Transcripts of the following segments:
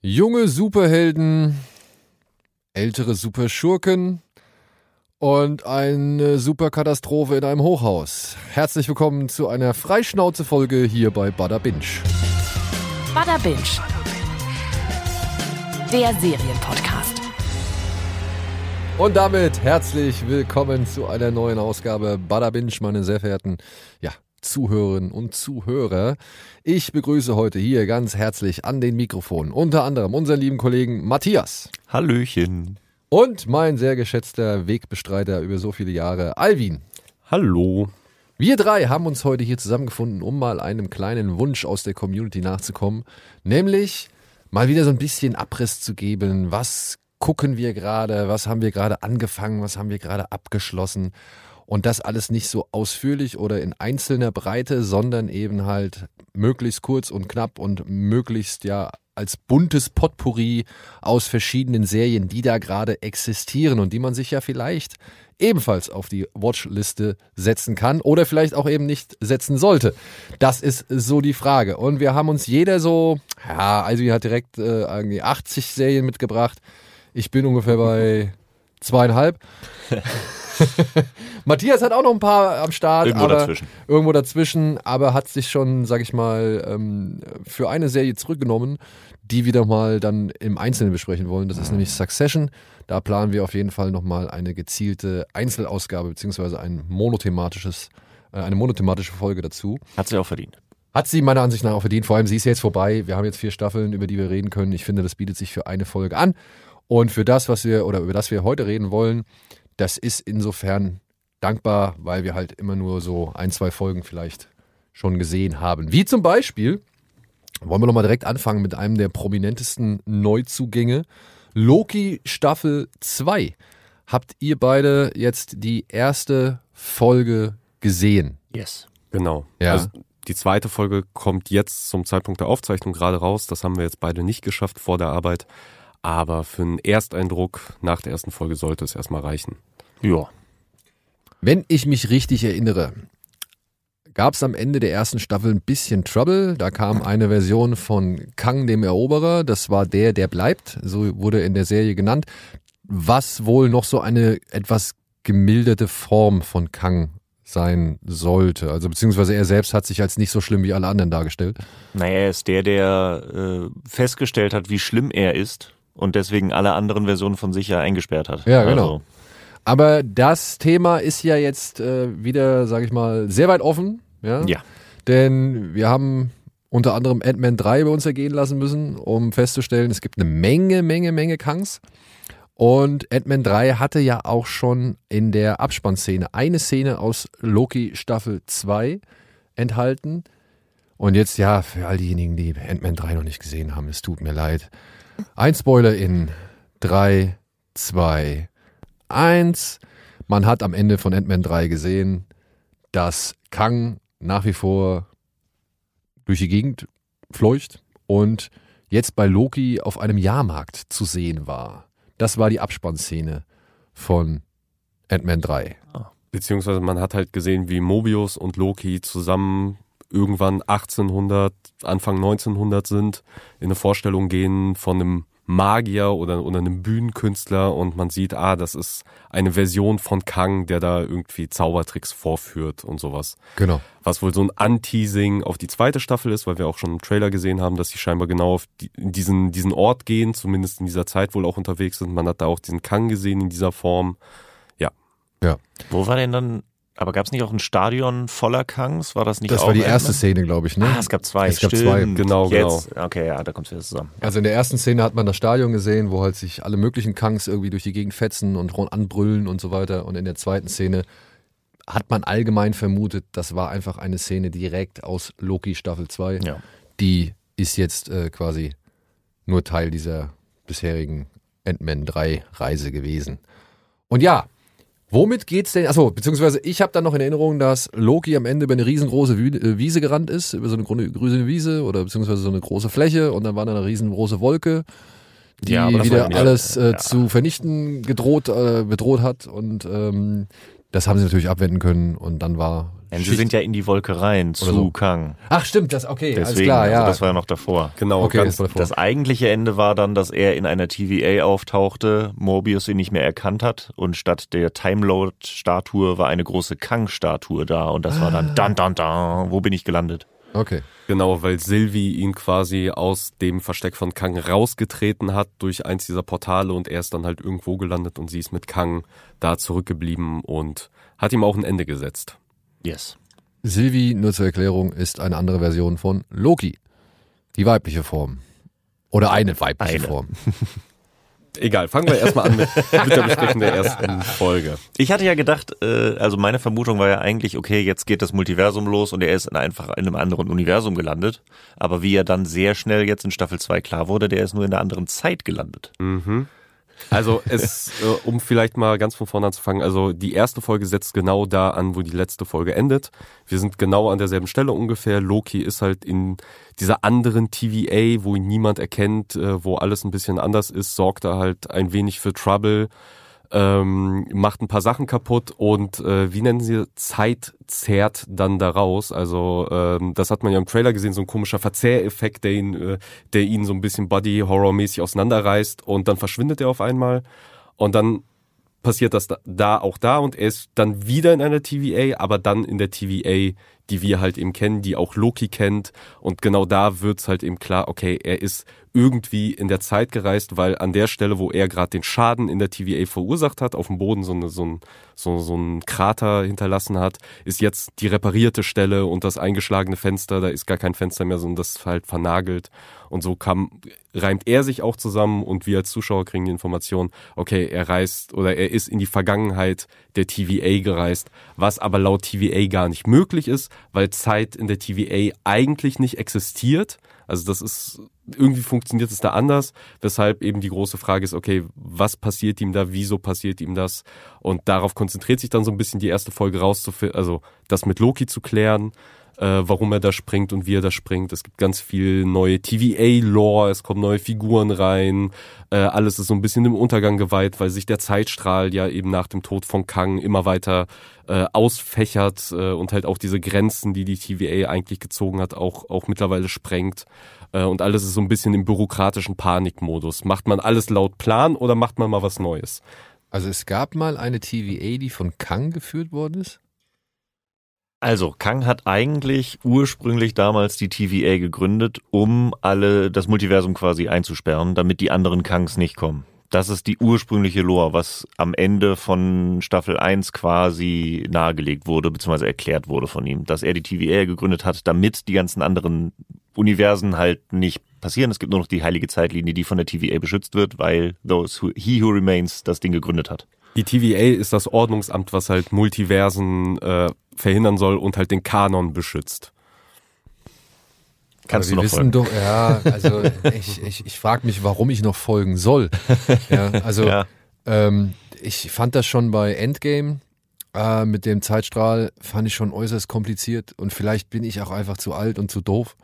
Junge Superhelden, ältere Superschurken und eine Superkatastrophe in einem Hochhaus. Herzlich willkommen zu einer Freischnauze-Folge hier bei Bada Binge. Bada Binge. Der Serienpodcast. Und damit herzlich willkommen zu einer neuen Ausgabe Bada Binge, meine sehr verehrten ja, Zuhörerinnen und Zuhörer. Ich begrüße heute hier ganz herzlich an den Mikrofonen unter anderem unseren lieben Kollegen Matthias. Hallöchen. Und mein sehr geschätzter Wegbestreiter über so viele Jahre, Alvin. Hallo. Wir drei haben uns heute hier zusammengefunden, um mal einem kleinen Wunsch aus der Community nachzukommen, nämlich mal wieder so ein bisschen Abriss zu geben, was gucken wir gerade, was haben wir gerade angefangen, was haben wir gerade abgeschlossen und das alles nicht so ausführlich oder in einzelner Breite, sondern eben halt möglichst kurz und knapp und möglichst ja als buntes Potpourri aus verschiedenen Serien, die da gerade existieren und die man sich ja vielleicht ebenfalls auf die Watchliste setzen kann oder vielleicht auch eben nicht setzen sollte. Das ist so die Frage. Und wir haben uns jeder so, ja, also hat direkt äh, irgendwie 80 Serien mitgebracht. Ich bin ungefähr bei zweieinhalb. Matthias hat auch noch ein paar am Start. Irgendwo aber, dazwischen. Irgendwo dazwischen, aber hat sich schon, sag ich mal, ähm, für eine Serie zurückgenommen, die wir doch mal dann im Einzelnen besprechen wollen. Das ist nämlich Succession. Da planen wir auf jeden Fall nochmal eine gezielte Einzelausgabe beziehungsweise ein monothematisches, äh, eine monothematische Folge dazu. Hat sie auch verdient. Hat sie meiner Ansicht nach auch verdient. Vor allem, sie ist jetzt vorbei. Wir haben jetzt vier Staffeln, über die wir reden können. Ich finde, das bietet sich für eine Folge an. Und für das, was wir oder über das wir heute reden wollen, das ist insofern dankbar, weil wir halt immer nur so ein, zwei Folgen vielleicht schon gesehen haben. Wie zum Beispiel, wollen wir nochmal direkt anfangen mit einem der prominentesten Neuzugänge. Loki Staffel 2. Habt ihr beide jetzt die erste Folge gesehen? Yes. Genau. Ja. Also die zweite Folge kommt jetzt zum Zeitpunkt der Aufzeichnung gerade raus. Das haben wir jetzt beide nicht geschafft vor der Arbeit. Aber für einen Ersteindruck nach der ersten Folge sollte es erstmal reichen. Ja. Wenn ich mich richtig erinnere, gab es am Ende der ersten Staffel ein bisschen Trouble. Da kam eine Version von Kang dem Eroberer. Das war der, der bleibt. So wurde in der Serie genannt. Was wohl noch so eine etwas gemilderte Form von Kang sein sollte. Also beziehungsweise er selbst hat sich als nicht so schlimm wie alle anderen dargestellt. Naja, er ist der, der äh, festgestellt hat, wie schlimm er ist und deswegen alle anderen Versionen von sich ja eingesperrt hat. Ja, genau. Also, Aber das Thema ist ja jetzt äh, wieder, sage ich mal, sehr weit offen. Ja? ja. Denn wir haben unter anderem Ant-Man 3 bei uns ergehen lassen müssen, um festzustellen, es gibt eine Menge, Menge, Menge Kangs. Und Ant-Man 3 hatte ja auch schon in der Abspannszene eine Szene aus Loki Staffel 2 enthalten. Und jetzt ja, für all diejenigen, die Ant-Man 3 noch nicht gesehen haben, es tut mir leid. Ein Spoiler in 3, 2, 1. Man hat am Ende von Ant-Man 3 gesehen, dass Kang nach wie vor durch die Gegend fleucht und jetzt bei Loki auf einem Jahrmarkt zu sehen war. Das war die Abspannszene von Ant-Man 3. Beziehungsweise man hat halt gesehen, wie Mobius und Loki zusammen irgendwann 1800, Anfang 1900 sind, in eine Vorstellung gehen von einem Magier oder, oder einem Bühnenkünstler und man sieht, ah, das ist eine Version von Kang, der da irgendwie Zaubertricks vorführt und sowas. Genau. Was wohl so ein Anteasing auf die zweite Staffel ist, weil wir auch schon im Trailer gesehen haben, dass sie scheinbar genau auf die, diesen, diesen Ort gehen, zumindest in dieser Zeit wohl auch unterwegs sind. Man hat da auch diesen Kang gesehen in dieser Form. Ja. Ja. Wo war denn dann, aber gab es nicht auch ein Stadion voller Kangs? War das nicht Das auch war die erste? Szene, glaube ich, ne? Ah, es gab zwei. Es gab stimmt. zwei, genau, Jetzt, okay, ja, da kommt es wieder zusammen. Also in der ersten Szene hat man das Stadion gesehen, wo halt sich alle möglichen Kangs irgendwie durch die Gegend fetzen und anbrüllen und so weiter. Und in der zweiten Szene hat man allgemein vermutet, das war einfach eine Szene direkt aus Loki Staffel 2. Ja. Die ist jetzt äh, quasi nur Teil dieser bisherigen Ant-Man 3 Reise gewesen. Und ja, womit geht's denn? Achso, beziehungsweise ich habe dann noch in Erinnerung, dass Loki am Ende über eine riesengroße äh, Wiese gerannt ist, über so eine grüne, Wiese oder beziehungsweise so eine große Fläche und dann war da eine riesengroße Wolke, die Ja, wieder alles äh, ja. zu vernichten gedroht, äh, bedroht hat und ähm, Das haben sie natürlich abwenden können und dann war. Denn sie sind ja in die Wolke rein zu so. Kang. Ach stimmt, das okay, Deswegen, alles klar, ja. also das war ja noch davor. Genau, okay, ganz, das davor. Das eigentliche Ende war dann, dass er in einer TVA auftauchte, Morbius ihn nicht mehr erkannt hat und statt der Timelord-Statue war eine große Kang-Statue da und das war dann dann dann dann. Wo bin ich gelandet? okay. Genau, weil Sylvie ihn quasi aus dem Versteck von Kang rausgetreten hat durch eins dieser Portale und er ist dann halt irgendwo gelandet und sie ist mit Kang da zurückgeblieben und hat ihm auch ein Ende gesetzt. Yes. Sylvie, nur zur Erklärung, ist eine andere Version von Loki. Die weibliche Form. Oder eine weibliche Eine. Form. Egal, fangen wir erstmal an mit, mit der Besprechung der ersten Folge. Ich hatte ja gedacht, äh, also meine Vermutung war ja eigentlich, okay, jetzt geht das Multiversum los und er ist in einfach in einem anderen Universum gelandet. Aber wie er dann sehr schnell jetzt in Staffel 2 klar wurde, der ist nur in einer anderen Zeit gelandet. Also es, äh, um vielleicht mal ganz von vorne anzufangen, also die erste Folge setzt genau da an, wo die letzte Folge endet. Wir sind genau an derselben Stelle ungefähr. Loki ist halt in dieser anderen TVA, wo ihn niemand erkennt, äh, wo alles ein bisschen anders ist, sorgt er halt ein wenig für Trouble, ähm, macht ein paar Sachen kaputt und äh, wie nennen sie Zeit zerrt dann daraus. Also ähm, das hat man ja im Trailer gesehen, so ein komischer Verzehreffekt, der ihn, äh, der ihn so ein bisschen Body-Horror-mäßig auseinanderreißt und dann verschwindet er auf einmal und dann passiert das da, da auch da und er ist dann wieder in einer TVA, aber dann in der TVA, die wir halt eben kennen, die auch Loki kennt und genau da wird's halt eben klar, okay, er ist irgendwie in der Zeit gereist, weil an der Stelle, wo er gerade den Schaden in der TVA verursacht hat, auf dem Boden so, eine, so, ein, so, so ein Krater hinterlassen hat, ist jetzt die reparierte Stelle und das eingeschlagene Fenster, da ist gar kein Fenster mehr, sondern das ist halt vernagelt. Und so kam, reimt er sich auch zusammen und wir als Zuschauer kriegen die Information, okay, er reist oder er ist in die Vergangenheit der TVA gereist, was aber laut TVA gar nicht möglich ist, weil Zeit in der TVA eigentlich nicht existiert. Also das ist, irgendwie funktioniert es da anders, weshalb eben die große Frage ist, okay, was passiert ihm da, wieso passiert ihm das? Und darauf konzentriert sich dann so ein bisschen die erste Folge rauszufinden, also das mit Loki zu klären, äh, warum er da springt und wie er da springt. Es gibt ganz viel neue TVA-Lore, es kommen neue Figuren rein, äh, alles ist so ein bisschen im Untergang geweiht, weil sich der Zeitstrahl ja eben nach dem Tod von Kang immer weiter äh, ausfächert äh, und halt auch diese Grenzen, die die TVA eigentlich gezogen hat, auch, auch mittlerweile sprengt. Äh, und alles ist so ein bisschen im bürokratischen Panikmodus. Macht man alles laut Plan oder macht man mal was Neues? Also es gab mal eine TVA, die von Kang geführt worden ist. Also, Kang hat eigentlich ursprünglich damals die TVA gegründet, um alle das Multiversum quasi einzusperren, damit die anderen Kangs nicht kommen. Das ist die ursprüngliche Lore, was am Ende von Staffel 1 quasi nahegelegt wurde, beziehungsweise erklärt wurde von ihm, dass er die TVA gegründet hat, damit die ganzen anderen Universen halt nicht passieren. Es gibt nur noch die heilige Zeitlinie, die von der TVA beschützt wird, weil those who, he who remains das Ding gegründet hat. Die TVA ist das Ordnungsamt, was halt Multiversen äh, verhindern soll und halt den Kanon beschützt. Kannst Aber du noch wissen folgen? doch, ja, also ich, ich, ich frage mich, warum ich noch folgen soll. Ja, also Ja. ähm, ich fand das schon bei Endgame äh, mit dem Zeitstrahl, fand ich schon äußerst kompliziert und vielleicht bin ich auch einfach zu alt und zu doof.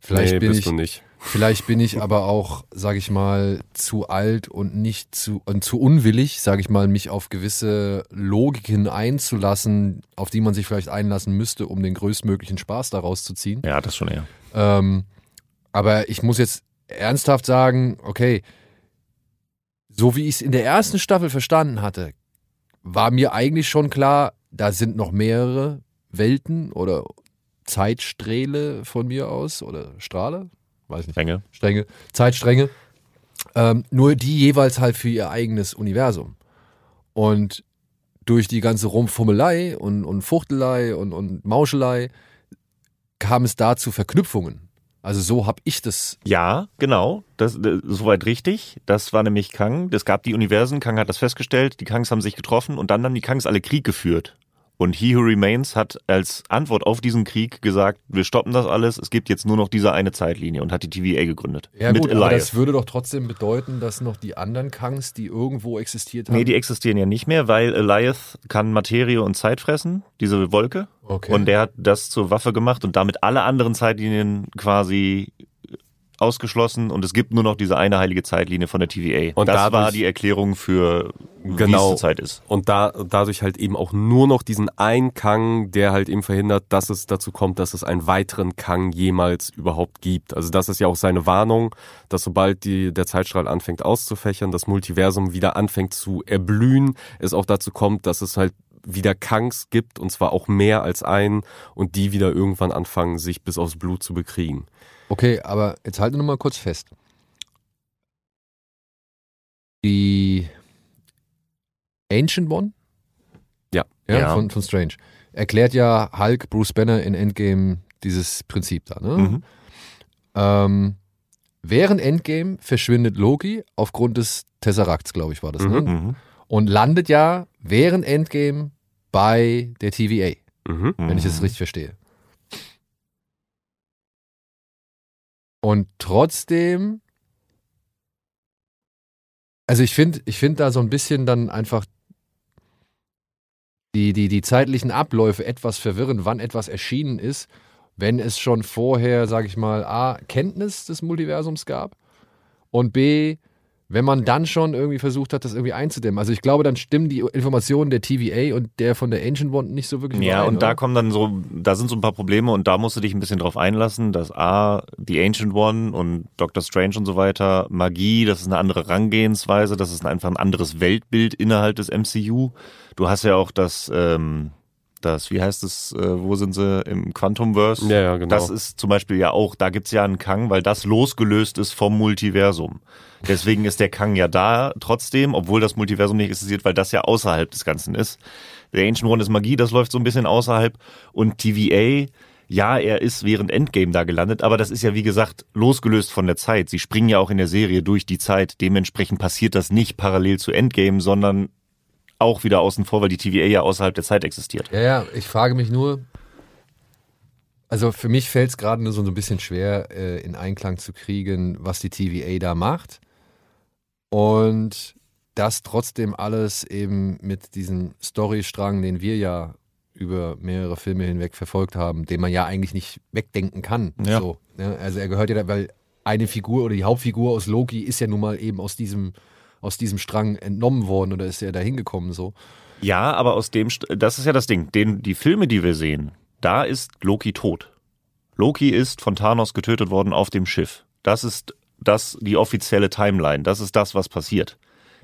Vielleicht nee, bin bist ich du nicht. Vielleicht bin ich aber auch, sage ich mal, zu alt und nicht zu und zu unwillig, sage ich mal, mich auf gewisse Logiken einzulassen, auf die man sich vielleicht einlassen müsste, um den größtmöglichen Spaß daraus zu ziehen. Ja, das schon eher. Ähm, aber ich muss jetzt ernsthaft sagen, okay, so wie ich es in der ersten Staffel verstanden hatte, war mir eigentlich schon klar, da sind noch mehrere Welten oder Zeitsträhle von mir aus oder Strahle, weiß nicht. Strenge. Stränge, Zeitstränge. Ähm, nur die jeweils halt für ihr eigenes Universum. Und durch die ganze Rumfummelei und, und Fuchtelei und, und Mauschelei kam es da zu Verknüpfungen. Also so habe ich das. Ja, genau. Das, das soweit richtig. Das war nämlich Kang. Es gab die Universen. Kang hat das festgestellt. Die Kangs haben sich getroffen und dann haben die Kangs alle Krieg geführt. Und He Who Remains hat als Antwort auf diesen Krieg gesagt, wir stoppen das alles, es gibt jetzt nur noch diese eine Zeitlinie und hat die TVA gegründet. Ja mit gut, aber Elias. das würde doch trotzdem bedeuten, dass noch die anderen Kangs, die irgendwo existiert haben. Nee, die existieren ja nicht mehr, weil Elias kann Materie und Zeit fressen, diese Wolke. Okay. Und der hat das zur Waffe gemacht und damit alle anderen Zeitlinien quasi ausgeschlossen und es gibt nur noch diese eine heilige Zeitlinie von der TVA. Und das dadurch- war die Erklärung für wie Genau. es zur Zeit ist. Und da, dadurch halt eben auch nur noch diesen einen Kang, der halt eben verhindert, dass es dazu kommt, dass es einen weiteren Kang jemals überhaupt gibt. Also das ist ja auch seine Warnung, dass sobald die, der Zeitstrahl anfängt auszufächern, das Multiversum wieder anfängt zu erblühen, es auch dazu kommt, dass es halt wieder Kangs gibt und zwar auch mehr als einen und die wieder irgendwann anfangen, sich bis aufs Blut zu bekriegen. Okay, aber jetzt halte nur mal kurz fest. Die Ancient One? Ja. Ja, Ja. Von, von Strange. Erklärt ja Hulk, Bruce Banner in Endgame dieses Prinzip da, ne? Mhm. Ähm, während Endgame verschwindet Loki aufgrund des Tesseracts, glaube ich, war das, ne? Mhm. Und landet ja während Endgame bei der TVA, Mhm. wenn ich das richtig verstehe. Und trotzdem, also ich finde, ich finde da so ein bisschen dann einfach die, die, die zeitlichen Abläufe etwas verwirrend, wann etwas erschienen ist, wenn es schon vorher, sage ich mal, A, Kenntnis des Multiversums gab und B, wenn man dann schon irgendwie versucht hat, das irgendwie einzudämmen. Also ich glaube, dann stimmen die Informationen der TVA und der von der Ancient One nicht so wirklich Ja, überein, und da oder? kommen dann so, da sind so ein paar Probleme und da musst du dich ein bisschen drauf einlassen, dass A, The Ancient One und Doctor Strange und so weiter, Magie, das ist eine andere Rangehensweise, das ist einfach ein anderes Weltbild innerhalb des MCU. Du hast ja auch das, ähm, das, wie heißt es, äh, wo sind sie im Quantumverse? Ja, ja, genau. Das ist zum Beispiel ja auch, da gibt's ja einen Kang, weil das losgelöst ist vom Multiversum. Deswegen ist der Kang ja da trotzdem, obwohl das Multiversum nicht existiert, weil das ja außerhalb des Ganzen ist. Der Ancient One ist Magie, das läuft so ein bisschen außerhalb. Und TVA, ja, er ist während Endgame da gelandet, aber das ist ja wie gesagt losgelöst von der Zeit. Sie springen ja auch in der Serie durch die Zeit. Dementsprechend passiert das nicht parallel zu Endgame, sondern auch wieder außen vor, weil die TVA ja außerhalb der Zeit existiert. Ja, ja, ich frage mich nur, also für mich fällt es gerade nur so ein bisschen schwer, äh, in Einklang zu kriegen, was die TVA da macht. Und das trotzdem alles eben mit diesem Storystrang, den wir ja über mehrere Filme hinweg verfolgt haben, den man ja eigentlich nicht wegdenken kann. Ja. So, ne? Also er gehört ja, da, weil eine Figur oder die Hauptfigur aus Loki ist ja nun mal eben aus diesem, aus diesem Strang entnommen worden oder ist ja da hingekommen so. Ja, aber aus dem, das ist ja das Ding. Den, die Filme, die wir sehen, da ist Loki tot. Loki ist von Thanos getötet worden auf dem Schiff. Das ist das, die offizielle Timeline. Das ist das, was passiert.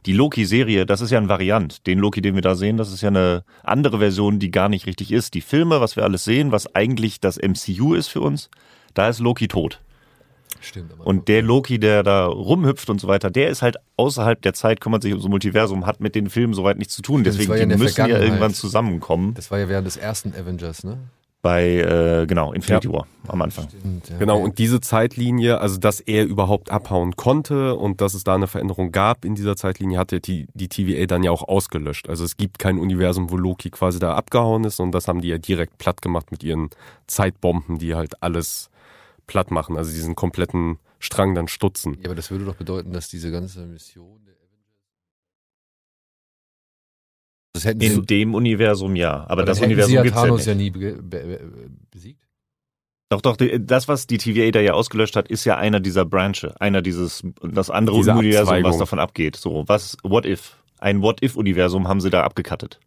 Die Loki-Serie, das ist ja ein Variant. Den Loki, den wir da sehen, das ist ja eine andere Version, die gar nicht richtig ist. Die Filme, was wir alles sehen, was eigentlich das MCU ist für uns, da ist Loki tot. Stimmt. Aber Und der Loki, der da rumhüpft und so weiter, der ist halt außerhalb der Zeit, kümmert sich ums Multiversum, hat mit den Filmen soweit nichts zu tun. Stimmt, Deswegen ja die müssen ja irgendwann zusammenkommen das war ja während des ersten Avengers, ne? bei, äh, genau, Infinity War am Anfang. Stimmt, ja. Genau, und diese Zeitlinie, also dass er überhaupt abhauen konnte und dass es da eine Veränderung gab in dieser Zeitlinie, hat ja die, die TVA dann ja auch ausgelöscht. Also es gibt kein Universum, wo Loki quasi da abgehauen ist und das haben die ja direkt platt gemacht mit ihren Zeitbomben, die halt alles platt machen, also diesen kompletten Strang dann stutzen. Ja, aber das würde doch bedeuten, dass diese ganze Mission der Avengers. Das hätten sie, In dem Universum ja, aber dann das hätten Universum sie ja gibt's ja Thanos nicht. ja nie be be be besiegt. Doch, doch, das, was die TVA da ja ausgelöscht hat, ist ja einer dieser Branche, einer dieses, das andere Diese Universum, was davon abgeht. So, was, what if? Ein What-if-Universum haben sie da abgekattet.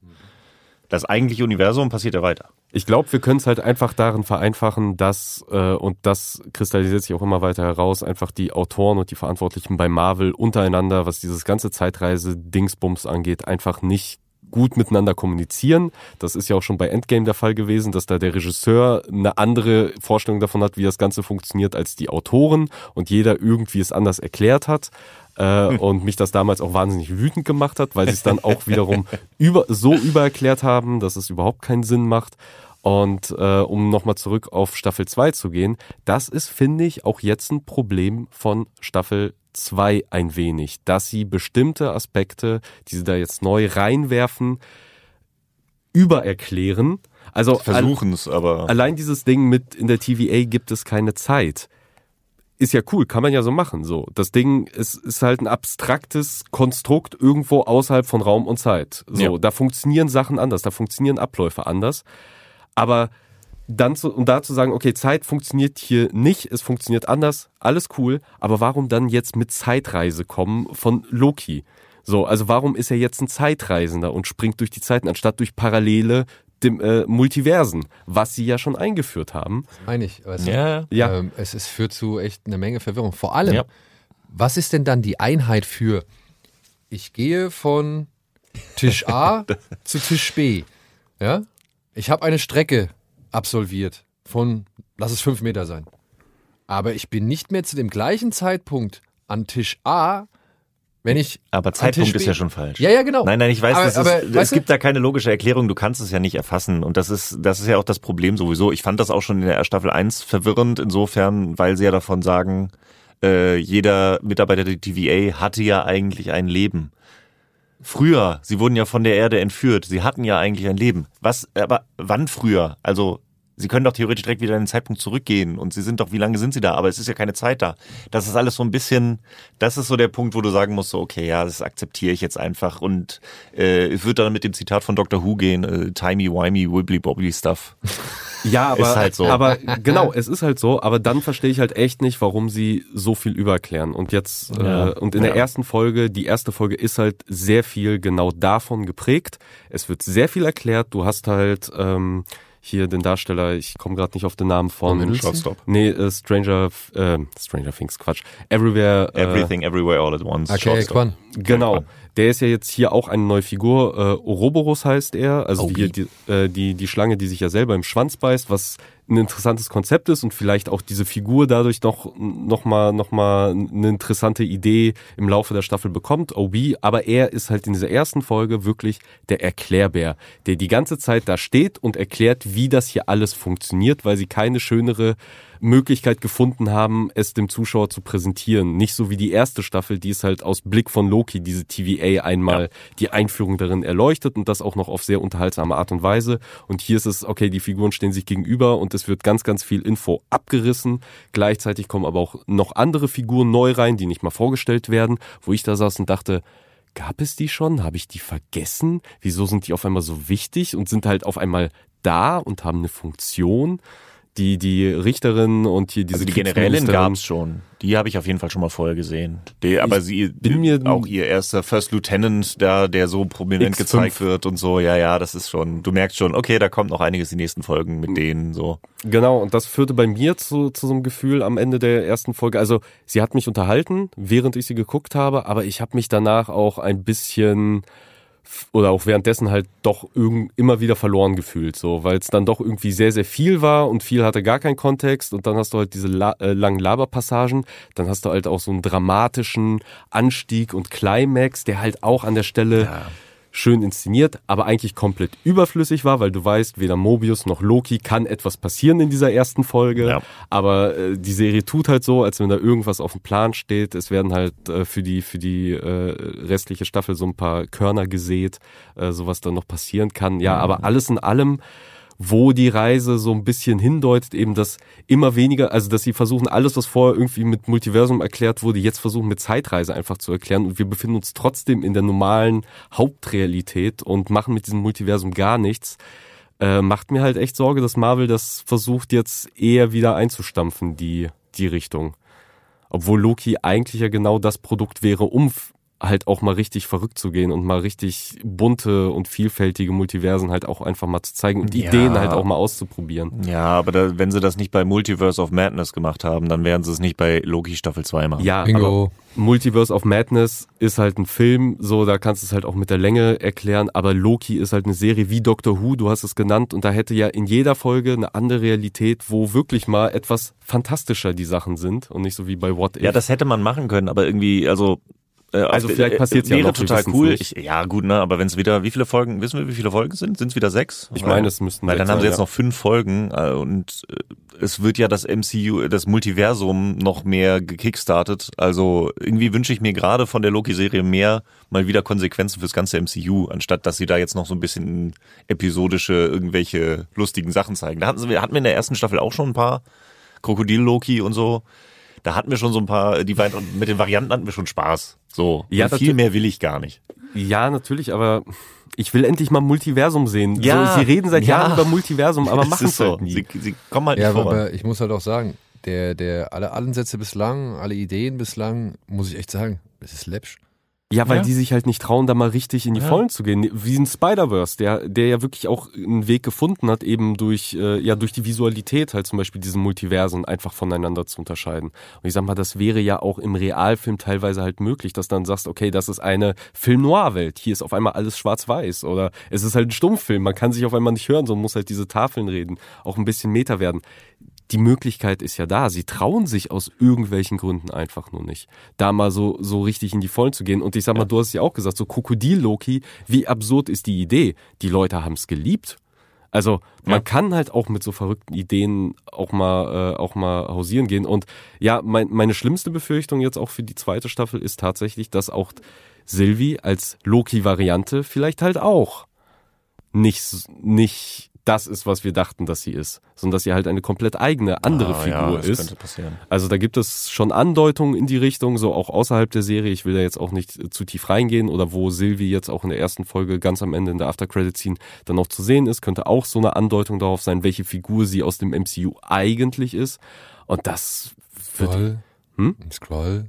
Das eigentliche Universum passiert ja weiter. Ich glaube, wir können es halt einfach darin vereinfachen, dass, äh, und das kristallisiert sich auch immer weiter heraus, einfach die Autoren und die Verantwortlichen bei Marvel untereinander, was dieses ganze Zeitreise-Dingsbums angeht, einfach nicht gut miteinander kommunizieren. Das ist ja auch schon bei Endgame der Fall gewesen, dass da der Regisseur eine andere Vorstellung davon hat, wie das Ganze funktioniert als die Autoren und jeder irgendwie es anders erklärt hat. Äh, und mich das damals auch wahnsinnig wütend gemacht hat, weil sie es dann auch wiederum über, so übererklärt haben, dass es überhaupt keinen Sinn macht. Und äh, um nochmal zurück auf Staffel 2 zu gehen, das ist, finde ich, auch jetzt ein Problem von Staffel 2 ein wenig, dass sie bestimmte Aspekte, die sie da jetzt neu reinwerfen, übererklären. Also Versuchen es, aber. Allein dieses Ding mit in der TVA gibt es keine Zeit. Ist ja cool, kann man ja so machen. So, das Ding ist, ist halt ein abstraktes Konstrukt irgendwo außerhalb von Raum und Zeit. So, Ja. da funktionieren Sachen anders, da funktionieren Abläufe anders. Aber dann zu, und da zu sagen, okay, Zeit funktioniert hier nicht, es funktioniert anders, alles cool, aber warum dann jetzt mit Zeitreise kommen von Loki? So, also warum ist er jetzt ein Zeitreisender und springt durch die Zeiten, anstatt durch parallele dem, äh, Multiversen, was sie ja schon eingeführt haben. Meine ich. Du? Ja, Ja. Ähm, es, es führt zu echt eine Menge Verwirrung. Vor allem, Ja. was ist denn dann die Einheit für, ich gehe von Tisch A zu Tisch B. Ja? Ich habe eine Strecke absolviert von, lass es fünf Meter sein. Aber ich bin nicht mehr zu dem gleichen Zeitpunkt an Tisch A, wenn ich. Aber Zeitpunkt ist ja schon falsch. Ja, ja, genau. Nein, nein, ich weiß, Aber- ist, aber, es weißt du- gibt da keine logische Erklärung, du kannst es ja nicht erfassen. Und das ist, das ist ja auch das Problem sowieso. Ich fand das auch schon in der Staffel 1 verwirrend, insofern, weil sie ja davon sagen, äh, jeder Mitarbeiter der TVA hatte ja eigentlich ein Leben. Früher, sie wurden ja von der Erde entführt, sie hatten ja eigentlich ein Leben. Was, aber wann früher? Also, sie können doch theoretisch direkt wieder in den Zeitpunkt zurückgehen und sie sind doch, wie lange sind sie da? Aber es ist ja keine Zeit da. Das ist alles so ein bisschen, das ist so der Punkt, wo du sagen musst, so, okay, ja, das akzeptiere ich jetzt einfach und äh, es wird dann mit dem Zitat von Dr. Who gehen, äh, timey-wimey, wibbly-bobbly stuff. Ja, aber, Ist halt so. aber genau, es ist halt so, aber dann verstehe ich halt echt nicht, warum sie so viel überklären. Und jetzt, Ja. äh, und in der Ja. ersten Folge, die erste Folge ist halt sehr viel genau davon geprägt. Es wird sehr viel erklärt. Du hast halt ähm, hier den Darsteller, ich komme gerade nicht auf den Namen von Hiddleston? Shortstop. Nee, äh, Stranger, äh, Stranger Things, Quatsch. Everywhere. Äh, Everything, everywhere, all at once. Okay, Shortstop. Quan. Genau. Der ist ja jetzt hier auch eine neue Figur. Äh, Ouroboros heißt er. Also die, die, äh, die, die Schlange, die sich ja selber im Schwanz beißt, was ein interessantes Konzept ist und vielleicht auch diese Figur dadurch noch, noch, mal, noch mal eine interessante Idee im Laufe der Staffel bekommt, OB. Aber er ist halt in dieser ersten Folge wirklich der Erklärbär, der die ganze Zeit da steht und erklärt, wie das hier alles funktioniert, weil sie keine schönere Möglichkeit gefunden haben, es dem Zuschauer zu präsentieren. Nicht so wie die erste Staffel, die es halt aus Blick von Loki, diese TVA einmal die Einführung darin erleuchtet und das auch noch auf sehr unterhaltsame Art und Weise. Und hier ist es, okay, die Figuren stehen sich gegenüber und es wird ganz, ganz viel Info abgerissen. Gleichzeitig kommen aber auch noch andere Figuren neu rein, die nicht mal vorgestellt werden, wo ich da saß und dachte, Gab es die schon? Habe ich die vergessen? Wieso sind die auf einmal so wichtig und sind halt auf einmal da und haben eine Funktion? Die, die Richterin und hier diese Also die Generälin gab's schon. Die habe ich auf jeden Fall schon mal vorher gesehen. Die, aber sie bin mir- auch ihr erster First Lieutenant da, der so prominent X5. gezeigt wird und so. Ja, ja, das ist schon. Du merkst schon, okay, da kommt noch einiges die nächsten Folgen mit denen so. Genau, und das führte bei mir zu, zu so einem Gefühl am Ende der ersten Folge. Also, sie hat mich unterhalten, während ich sie geguckt habe, aber ich habe mich danach auch ein bisschen oder auch währenddessen halt doch immer wieder verloren gefühlt, so, weil es dann doch irgendwie sehr, sehr viel war und viel hatte gar keinen Kontext und dann hast du halt diese La äh, langen Laberpassagen, dann hast du halt auch so einen dramatischen Anstieg und Climax, der halt auch an der Stelle schön inszeniert, aber eigentlich komplett überflüssig war, weil du weißt, weder Mobius noch Loki kann etwas passieren in dieser ersten Folge. Ja. Aber äh, die Serie tut halt so, als wenn da irgendwas auf dem Plan steht. Es werden halt äh, für die für die äh, restliche Staffel so ein paar Körner gesät, äh, so was dann noch passieren kann. Ja, aber alles in allem wo die Reise so ein bisschen hindeutet, eben dass immer weniger, also dass sie versuchen, alles, was vorher irgendwie mit Multiversum erklärt wurde, jetzt versuchen mit Zeitreise einfach zu erklären und wir befinden uns trotzdem in der normalen Hauptrealität und machen mit diesem Multiversum gar nichts, äh, macht mir halt echt Sorge, dass Marvel das versucht jetzt eher wieder einzustampfen, die, die Richtung. Obwohl Loki eigentlich ja genau das Produkt wäre, um halt auch mal richtig verrückt zu gehen und mal richtig bunte und vielfältige Multiversen halt auch einfach mal zu zeigen und Ja. Ideen halt auch mal auszuprobieren. Ja, aber da, wenn sie das nicht bei Multiverse of Madness gemacht haben, dann werden sie es nicht bei Loki Staffel 2 machen. Ja, Bingo. aber Multiverse of Madness ist halt ein Film, so da kannst du es halt auch mit der Länge erklären, aber Loki ist halt eine Serie wie Doctor Who, du hast es genannt, und da hätte ja in jeder Folge eine andere Realität, wo wirklich mal etwas fantastischer die Sachen sind und nicht so wie bei What If. Ja, das hätte man machen können, aber irgendwie, also. Äh, Also auf- vielleicht äh, passiert's ja wäre total cool. Ich, ja, gut, ne, aber wenn es wieder, wie viele Folgen, wissen wir, wie viele Folgen sind? Sind es wieder sechs? ich meine, es müssten Weil dann haben sie jetzt ja. noch fünf Folgen äh, und äh, es wird ja das MCU, das Multiversum noch mehr gekickstartet. Also irgendwie wünsche ich mir gerade von der Loki-Serie mehr mal wieder Konsequenzen fürs ganze MCU, anstatt dass sie da jetzt noch so ein bisschen episodische irgendwelche lustigen Sachen zeigen. Da hatten, sie, hatten wir in der ersten Staffel auch schon ein paar Krokodil-Loki und so. Da hatten wir schon so ein paar, die beiden, und mit den Varianten hatten wir schon Spaß. So. Ja, viel mehr will ich gar nicht. Ja, natürlich, aber ich will endlich mal Multiversum sehen. Ja, so, sie reden seit ja. Jahren über Multiversum, aber machen es so. halt nie. Sie, sie kommen halt Ja, nicht voran. aber ich muss halt auch sagen, der, der, alle Ansätze bislang, alle Ideen bislang, muss ich echt sagen, es ist läppsch. Ja, weil Ja. die sich halt nicht trauen, da mal richtig in die Ja. Vollen zu gehen. Wie ein Spider-Verse, der, der ja wirklich auch einen Weg gefunden hat, eben durch, äh, ja, durch die Visualität halt zum Beispiel diese Multiversen einfach voneinander zu unterscheiden. Und ich sag mal, das wäre ja auch im Realfilm teilweise halt möglich, dass dann sagst, okay, das ist eine Film-Noir-Welt. Hier ist auf einmal alles schwarz-weiß. Oder es ist halt ein Stummfilm. Man kann sich auf einmal nicht hören, sondern muss halt diese Tafeln reden. Auch ein bisschen Meta werden die Möglichkeit ist ja da. Sie trauen sich aus irgendwelchen Gründen einfach nur nicht, da mal so, so richtig in die Vollen zu gehen. Und ich sag mal, du hast ja auch gesagt, so Krokodil-Loki, wie absurd ist die Idee? Die Leute haben es geliebt. Also man Ja. kann halt auch mit so verrückten Ideen auch mal äh, auch mal hausieren gehen. Und ja, mein, meine schlimmste Befürchtung jetzt auch für die zweite Staffel ist tatsächlich, dass auch Sylvie als Loki-Variante vielleicht halt auch nicht nicht das ist, was wir dachten, dass sie ist, sondern dass sie halt eine komplett eigene andere Ah, Figur ja, das ist. könnte passieren. Also da gibt es schon Andeutungen in die Richtung, so auch außerhalb der Serie. Ich will da jetzt auch nicht äh, zu tief reingehen oder wo Sylvie jetzt auch in der ersten Folge ganz am Ende in der After-Credit-Scene dann noch zu sehen ist, könnte auch so eine Andeutung darauf sein, welche Figur sie aus dem MCU eigentlich ist. Und das wird, Scroll. Hm? Scroll.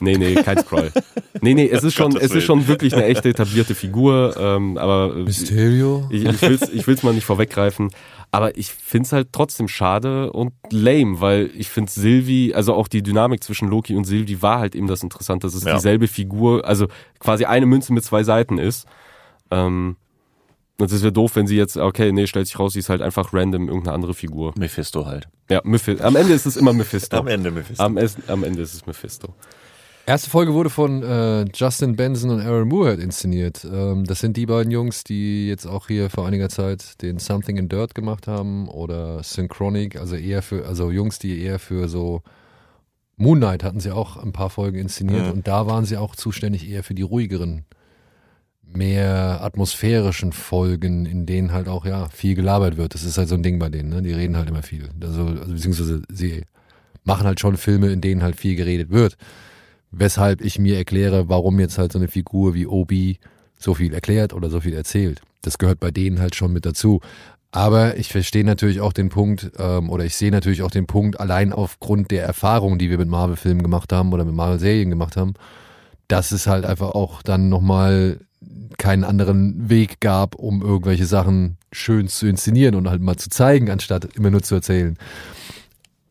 Nee, nee, kein Scroll. Nee, nee, es ist schon, es ist schon wirklich eine echte etablierte Figur, ähm, aber äh, Mysterio. ich, ich will's, ich will's mal nicht vorweggreifen, aber ich find's halt trotzdem schade und lame, weil ich find Sylvie, also auch die Dynamik zwischen Loki und Sylvie war halt eben das Interessante, dass es Ja. dieselbe Figur, also quasi eine Münze mit zwei Seiten ist. Ähm, und es wäre doof, wenn sie jetzt, okay, nee, stellt sich raus, sie ist halt einfach random irgendeine andere Figur. Mephisto halt. Ja, Mephisto. Am Ende ist es immer Mephisto. Am Ende Mephisto. Am, am Ende ist es Mephisto. Erste Folge wurde von äh, Justin Benson und Aaron Moorhead inszeniert. Ähm, das sind die beiden Jungs, die jetzt auch hier vor einiger Zeit den Something in Dirt gemacht haben oder Synchronic, also eher für, also Jungs, die eher für so Moon Knight hatten sie auch ein paar Folgen inszeniert Mhm. und da waren sie auch zuständig eher für die ruhigeren, mehr atmosphärischen Folgen, in denen halt auch ja viel gelabert wird. Das ist halt so ein Ding bei denen, ne? Die reden halt immer viel. Also, also beziehungsweise sie machen halt schon Filme, in denen halt viel geredet wird weshalb ich mir erkläre, warum jetzt halt so eine Figur wie Obi so viel erklärt oder so viel erzählt. Das gehört bei denen halt schon mit dazu. Aber ich verstehe natürlich auch den Punkt, ähm, oder ich sehe natürlich auch den Punkt, allein aufgrund der Erfahrung, die wir mit Marvel-Filmen gemacht haben oder mit Marvel-Serien gemacht haben, dass es halt einfach auch dann nochmal keinen anderen Weg gab, um irgendwelche Sachen schön zu inszenieren und halt mal zu zeigen, anstatt immer nur zu erzählen.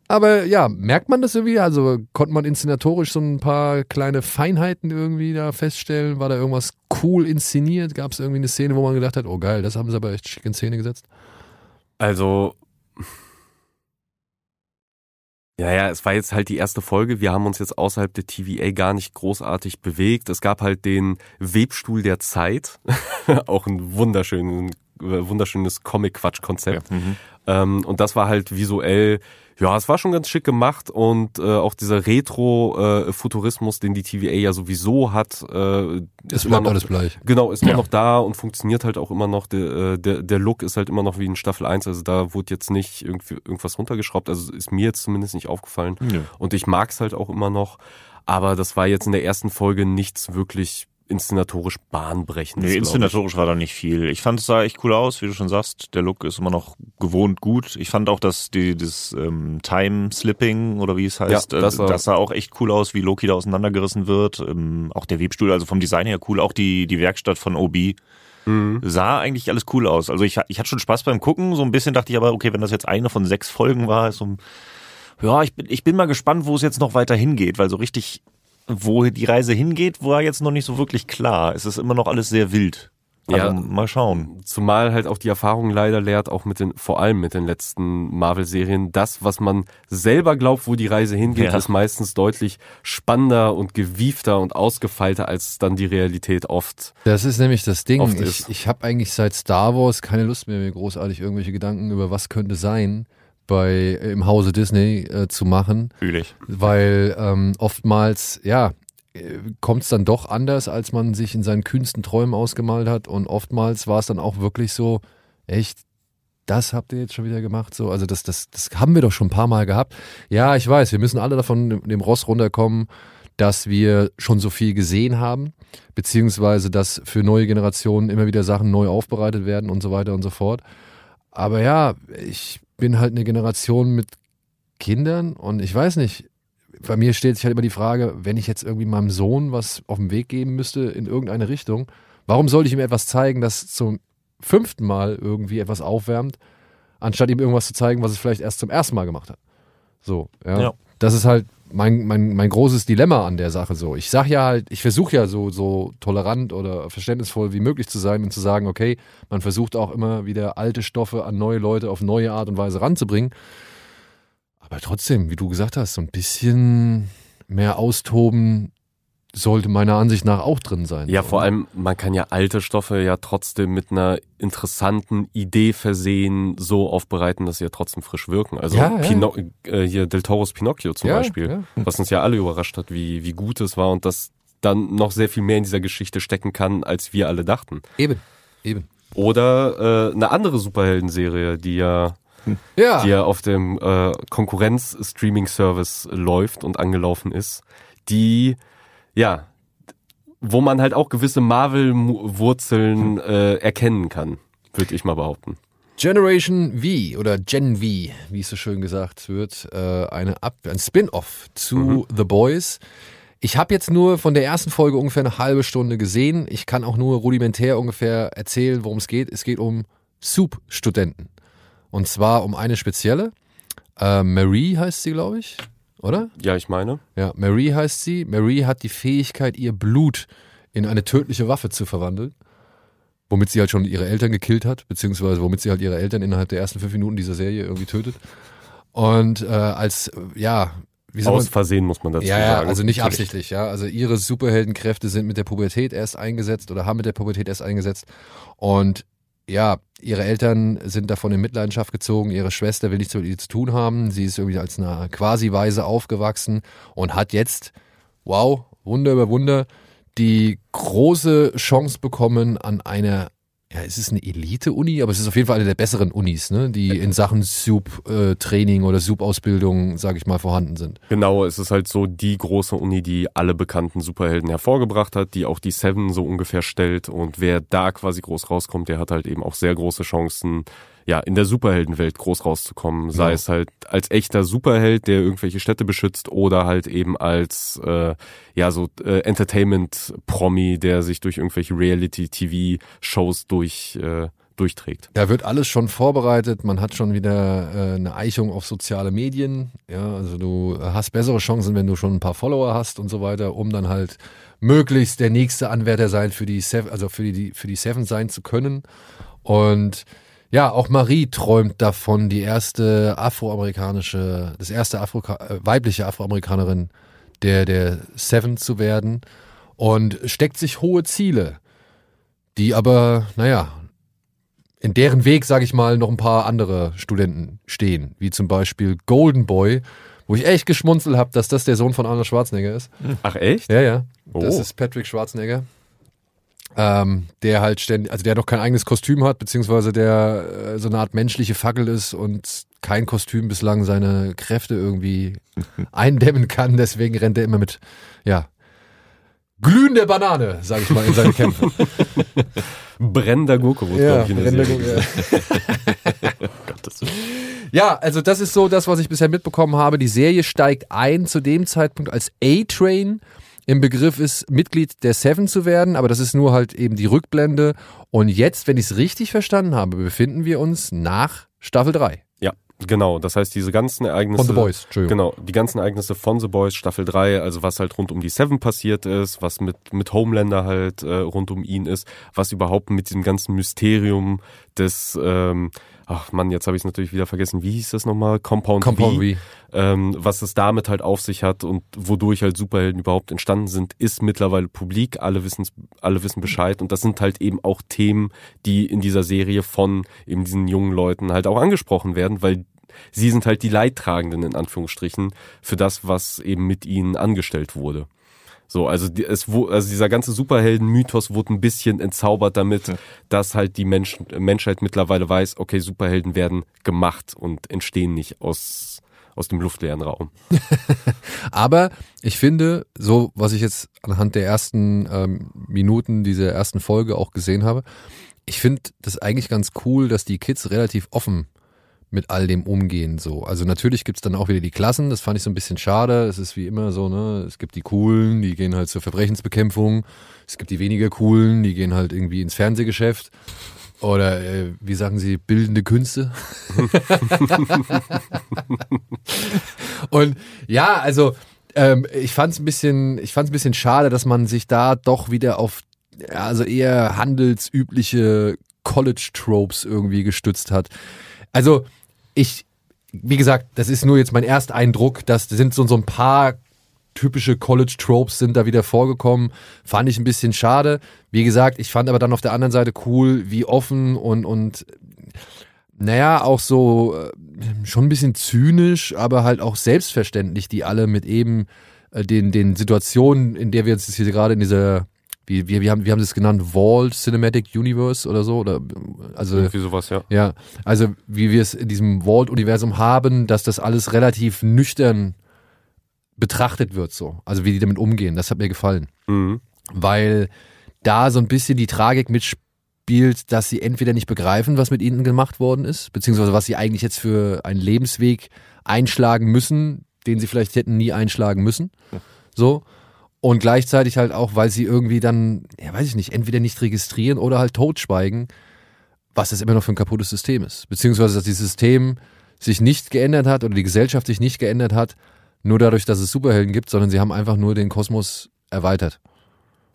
Aber ja, merkt man das irgendwie? Also konnte man inszenatorisch so ein paar kleine Feinheiten irgendwie da feststellen? War da irgendwas cool inszeniert? Gab es irgendwie eine Szene, wo man gedacht hat, oh geil, das haben sie aber echt schick in Szene gesetzt? Also, ja, ja, es war jetzt halt die erste Folge. Wir haben uns jetzt außerhalb der TVA gar nicht großartig bewegt. Es gab halt den Webstuhl der Zeit. Auch ein wunderschönen, wunderschönes Comic-Quatsch-Konzept. Ja, mhm. Ähm, und das war halt visuell, ja, es war schon ganz schick gemacht und äh, auch dieser Retro-Futurismus, den die TVA ja sowieso hat, äh, Es ist immer bleibt noch, alles gleich. Genau, ist immer Ja. noch da und funktioniert halt auch immer noch. Der, äh, der, der Look ist halt immer noch wie in Staffel 1, also da wurde jetzt nicht irgendwie irgendwas runtergeschraubt, also ist mir jetzt zumindest nicht aufgefallen. Nö. Und ich mag's halt auch immer noch, aber das war jetzt in der ersten Folge nichts wirklich inszenatorisch bahnbrechendes. Nee, inszenatorisch war da nicht viel. Ich fand es sah echt cool aus, wie du schon sagst. Der Look ist immer noch gewohnt gut. Ich fand auch, dass die, das ähm, Time-Slipping oder wie es heißt, Ja, das äh, das sah auch echt cool aus, wie Loki da auseinandergerissen wird. Ähm, auch der Webstuhl, also vom Design her cool. Auch die, die Werkstatt von OB. Mhm. sah eigentlich alles cool aus. Also ich, ich hatte schon Spaß beim Gucken. So ein bisschen dachte ich aber, okay, wenn das jetzt eine von sechs Folgen war, ist so ein, ja, ich bin, ich bin mal gespannt, wo es jetzt noch weiter hingeht, weil so richtig, wo die Reise hingeht, war jetzt noch nicht so wirklich klar. Es ist immer noch alles sehr wild. Also Ja. mal schauen. Zumal halt auch die Erfahrung leider lehrt, auch mit den, vor allem mit den letzten Marvel-Serien, das, was man selber glaubt, wo die Reise hingeht, Ja. ist meistens deutlich spannender und gewiefter und ausgefeilter, als dann die Realität oft. Das ist nämlich das Ding. Ich, ist. ich habe eigentlich seit Star Wars keine Lust mehr, mir großartig irgendwelche Gedanken über was könnte sein bei im Hause Disney äh, zu machen. Fühle ich. weil ähm, oftmals, ja, kommt es dann doch anders, als man sich in seinen kühnsten Träumen ausgemalt hat. Und oftmals war es dann auch wirklich so, echt, das habt ihr jetzt schon wieder gemacht. So, also das, das, das haben wir doch schon ein paar Mal gehabt. Ja, ich weiß, wir müssen alle davon dem Ross runterkommen, dass wir schon so viel gesehen haben, beziehungsweise dass für neue Generationen immer wieder Sachen neu aufbereitet werden und so weiter und so fort. Aber ja, ich bin halt eine Generation mit Kindern und ich weiß nicht, bei mir stellt sich halt immer die Frage, wenn ich jetzt irgendwie meinem Sohn was auf den Weg geben müsste in irgendeine Richtung, warum sollte ich ihm etwas zeigen, das zum fünften Mal irgendwie etwas aufwärmt, anstatt ihm irgendwas zu zeigen, was es vielleicht erst zum ersten Mal gemacht hat. So, ja. Ja. Das ist halt mein, mein, mein großes Dilemma an der Sache so. Ich sag ja halt, ich versuche ja so, so tolerant oder verständnisvoll wie möglich zu sein und zu sagen, okay, man versucht auch immer wieder alte Stoffe an neue Leute auf neue Art und Weise ranzubringen. Aber trotzdem, wie du gesagt hast, so ein bisschen mehr austoben sollte meiner Ansicht nach auch drin sein. Ja, So, vor ne? allem, man kann ja alte Stoffe ja trotzdem mit einer interessanten Idee versehen, so aufbereiten, dass sie ja trotzdem frisch wirken. Also Ja, ja. Pino äh, hier Del Toros Pinocchio zum Ja, Beispiel, was uns ja alle überrascht hat, wie, wie gut es war und dass dann noch sehr viel mehr in dieser Geschichte stecken kann, als wir alle dachten. Eben, eben. Oder äh, eine andere Superheldenserie, die ja, Ja, die ja auf dem äh, Konkurrenz-Streaming-Service läuft und angelaufen ist, die, ja, wo man halt auch gewisse Marvel-Wurzeln äh, erkennen kann, würde ich mal behaupten. Generation V oder Gen V, wie es so schön gesagt wird, äh, eine Ab ein Spin-off zu The Boys. Ich habe jetzt nur von der ersten Folge ungefähr eine halbe Stunde gesehen. Ich kann auch nur rudimentär ungefähr erzählen, worum es geht. Es geht um Soup-Studenten. Und zwar um eine spezielle. Äh, Marie heißt sie, glaube ich, oder? Ja, ich meine. Ja, Marie heißt sie. Marie hat die Fähigkeit, ihr Blut in eine tödliche Waffe zu verwandeln. Womit sie halt schon ihre Eltern gekillt hat, beziehungsweise womit sie halt ihre Eltern innerhalb der ersten fünf Minuten dieser Serie irgendwie tötet. Und äh, als, äh, ja, wie soll man, Aus Versehen muss man dazu ja, ja, sagen. also nicht absichtlich, ja. Also ihre Superheldenkräfte sind mit der Pubertät erst eingesetzt oder haben mit der Pubertät erst eingesetzt. Und ja, ihre Eltern sind davon in Mitleidenschaft gezogen, ihre Schwester will nichts mit ihr zu tun haben. Sie ist irgendwie als eine quasi Weise aufgewachsen und hat jetzt, wow, Wunder über Wunder, die große Chance bekommen an einer ja, es ist eine Elite-Uni, aber es ist auf jeden Fall eine der besseren Unis, ne, die in Sachen Soup-Training oder Soup-Ausbildung, sage ich mal, vorhanden sind. Genau, es ist halt so die große Uni, die alle bekannten Superhelden hervorgebracht hat, die auch die Seven so ungefähr stellt. Und wer da quasi groß rauskommt, der hat halt eben auch sehr große Chancen, ja, in der Superheldenwelt groß rauszukommen. Sei Genau. es halt als echter Superheld, der irgendwelche Städte beschützt, oder halt eben als äh, ja so äh, Entertainment-Promi, der sich durch irgendwelche Reality-TV-Shows durch äh, durchträgt. Da wird alles schon vorbereitet. Man hat schon wieder äh, eine Eichung auf soziale Medien. Ja, also du hast bessere Chancen, wenn du schon ein paar Follower hast und so weiter, um dann halt möglichst der nächste Anwärter sein für die Seven, also für die für die Seven sein zu können. Und ja, auch Marie träumt davon, die erste afroamerikanische, das erste Afro äh, weibliche Afroamerikanerin der der Seven zu werden und steckt sich hohe Ziele, die aber, naja, in deren Weg, sage ich mal, noch ein paar andere Studenten stehen, wie zum Beispiel Golden Boy, wo ich echt geschmunzelt habe, dass das der Sohn von Arnold Schwarzenegger ist. Ach echt? Ja, ja. Oh. Das ist Patrick Schwarzenegger. Ähm, der halt ständig, also der noch kein eigenes Kostüm hat, beziehungsweise der äh, so eine Art menschliche Fackel ist und kein Kostüm bislang seine Kräfte irgendwie eindämmen kann. Deswegen rennt er immer mit, ja, glühender Banane, sage ich mal, in seine Kämpfe. Brennender Gurke wurde, ja, glaube ich, in der Serie. ja. Ja, also das ist so das, was ich bisher mitbekommen habe. Die Serie steigt ein zu dem Zeitpunkt, als A-Train im Begriff ist, Mitglied der Seven zu werden, aber das ist nur halt eben die Rückblende. Und jetzt, wenn ich es richtig verstanden habe, befinden wir uns nach Staffel 3 Ja, genau. Das heißt, diese ganzen Ereignisse. von The Boys. Entschuldigung. Genau, die ganzen Ereignisse von The Boys Staffel 3, also was halt rund um die Seven passiert ist, was mit, mit Homelander halt äh, rund um ihn ist, was überhaupt mit diesem ganzen Mysterium des, ähm, ach Mann, jetzt habe ich es natürlich wieder vergessen, wie hieß das nochmal? Compound, Compound V. Ähm, was es damit halt auf sich hat und wodurch halt Superhelden überhaupt entstanden sind, ist mittlerweile publik. Alle wissen alle wissen Bescheid und das sind halt eben auch Themen, die in dieser Serie von eben diesen jungen Leuten halt auch angesprochen werden, weil sie sind halt die Leidtragenden in Anführungsstrichen für das, was eben mit ihnen angestellt wurde. So, also, die, es, wo, also dieser ganze Superhelden-Mythos wurde ein bisschen entzaubert damit, dass halt die Menschen, Menschheit mittlerweile weiß, okay, Superhelden werden gemacht und entstehen nicht aus, aus dem luftleeren Raum. Aber ich finde, so was ich jetzt anhand der ersten ähm, Minuten dieser ersten Folge auch gesehen habe, ich finde das eigentlich ganz cool, dass die Kids relativ offen mit all dem umgehen. So. Also natürlich gibt's dann auch wieder die Klassen, das fand ich so ein bisschen schade. Es ist wie immer so, ne, es gibt die Coolen, die gehen halt zur Verbrechensbekämpfung, es gibt die weniger Coolen, die gehen halt irgendwie ins Fernsehgeschäft. Oder äh, wie sagen Sie, bildende Künste? Und ja, also ähm, ich fand es ein bisschen, ich fand's ein bisschen schade, dass man sich da doch wieder auf also eher handelsübliche College-Tropes irgendwie gestützt hat. Also ich, wie gesagt, das ist nur jetzt mein Ersteindruck, das sind so, so ein paar typische College-Tropes sind da wieder vorgekommen. Fand ich ein bisschen schade. Wie gesagt, ich fand aber dann auf der anderen Seite cool, wie offen und, und naja, auch so äh, schon ein bisschen zynisch, aber halt auch selbstverständlich, die alle mit eben äh, den, den Situationen, in der wir jetzt hier gerade in dieser wie, wir, wir, haben, wir haben das genannt, Walled Cinematic Universe oder so. Oder, also, Irgendwie sowas, ja. Ja, also wie wir es in diesem Walled-Universum haben, dass das alles relativ nüchtern betrachtet wird, so. Also wie die damit umgehen, das hat mir gefallen. Mhm. Weil da so ein bisschen die Tragik mitspielt, dass sie entweder nicht begreifen, was mit ihnen gemacht worden ist, beziehungsweise was sie eigentlich jetzt für einen Lebensweg einschlagen müssen, den sie vielleicht hätten nie einschlagen müssen. So. Und gleichzeitig halt auch, weil sie irgendwie dann, ja weiß ich nicht, entweder nicht registrieren oder halt totschweigen, was das immer noch für ein kaputtes System ist. Beziehungsweise, dass dieses System sich nicht geändert hat oder die Gesellschaft sich nicht geändert hat, nur dadurch, dass es Superhelden gibt, sondern sie haben einfach nur den Kosmos erweitert.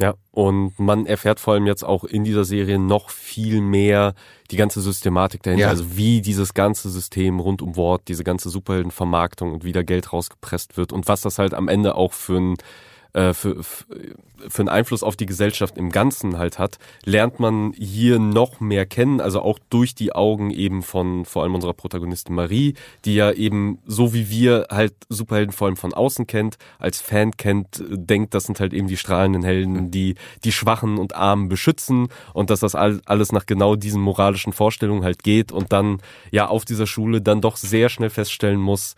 Ja, und man erfährt vor allem jetzt auch in dieser Serie noch viel mehr die ganze Systematik dahinter, Ja. also wie dieses ganze System rund um Wort, diese ganze Superheldenvermarktung und wie da Geld rausgepresst wird und was das halt am Ende auch für ein äh, für, für einen Einfluss auf die Gesellschaft im Ganzen halt hat, lernt man hier noch mehr kennen, also auch durch die Augen eben von vor allem unserer Protagonistin Marie, die ja eben so wie wir halt Superhelden vor allem von außen kennt, als Fan kennt, denkt, das sind halt eben die strahlenden Helden, die die Schwachen und Armen beschützen und dass das all, alles nach genau diesen moralischen Vorstellungen halt geht und dann ja auf dieser Schule dann doch sehr schnell feststellen muss,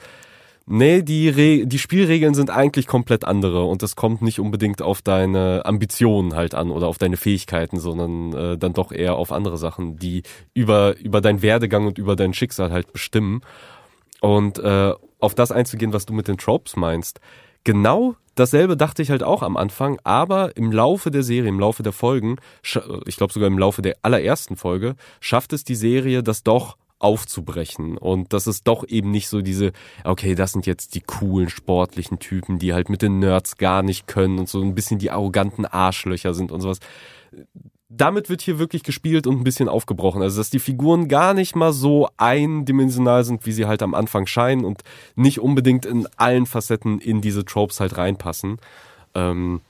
Nee, die, Re die Spielregeln sind eigentlich komplett andere und es kommt nicht unbedingt auf deine Ambitionen halt an oder auf deine Fähigkeiten, sondern äh, dann doch eher auf andere Sachen, die über, über deinen Werdegang und über dein Schicksal halt bestimmen. Und äh, auf das einzugehen, was du mit den Tropes meinst. Genau dasselbe dachte ich halt auch am Anfang, aber im Laufe der Serie, im Laufe der Folgen, ich glaube sogar im Laufe der allerersten Folge, schafft es die Serie, das doch aufzubrechen und das ist doch eben nicht so diese, okay, das sind jetzt die coolen sportlichen Typen, die halt mit den Nerds gar nicht können und so ein bisschen die arroganten Arschlöcher sind und sowas. Damit wird hier wirklich gespielt und ein bisschen aufgebrochen. Also, dass die Figuren gar nicht mal so eindimensional sind, wie sie halt am Anfang scheinen und nicht unbedingt in allen Facetten in diese Tropes halt reinpassen. Ähm,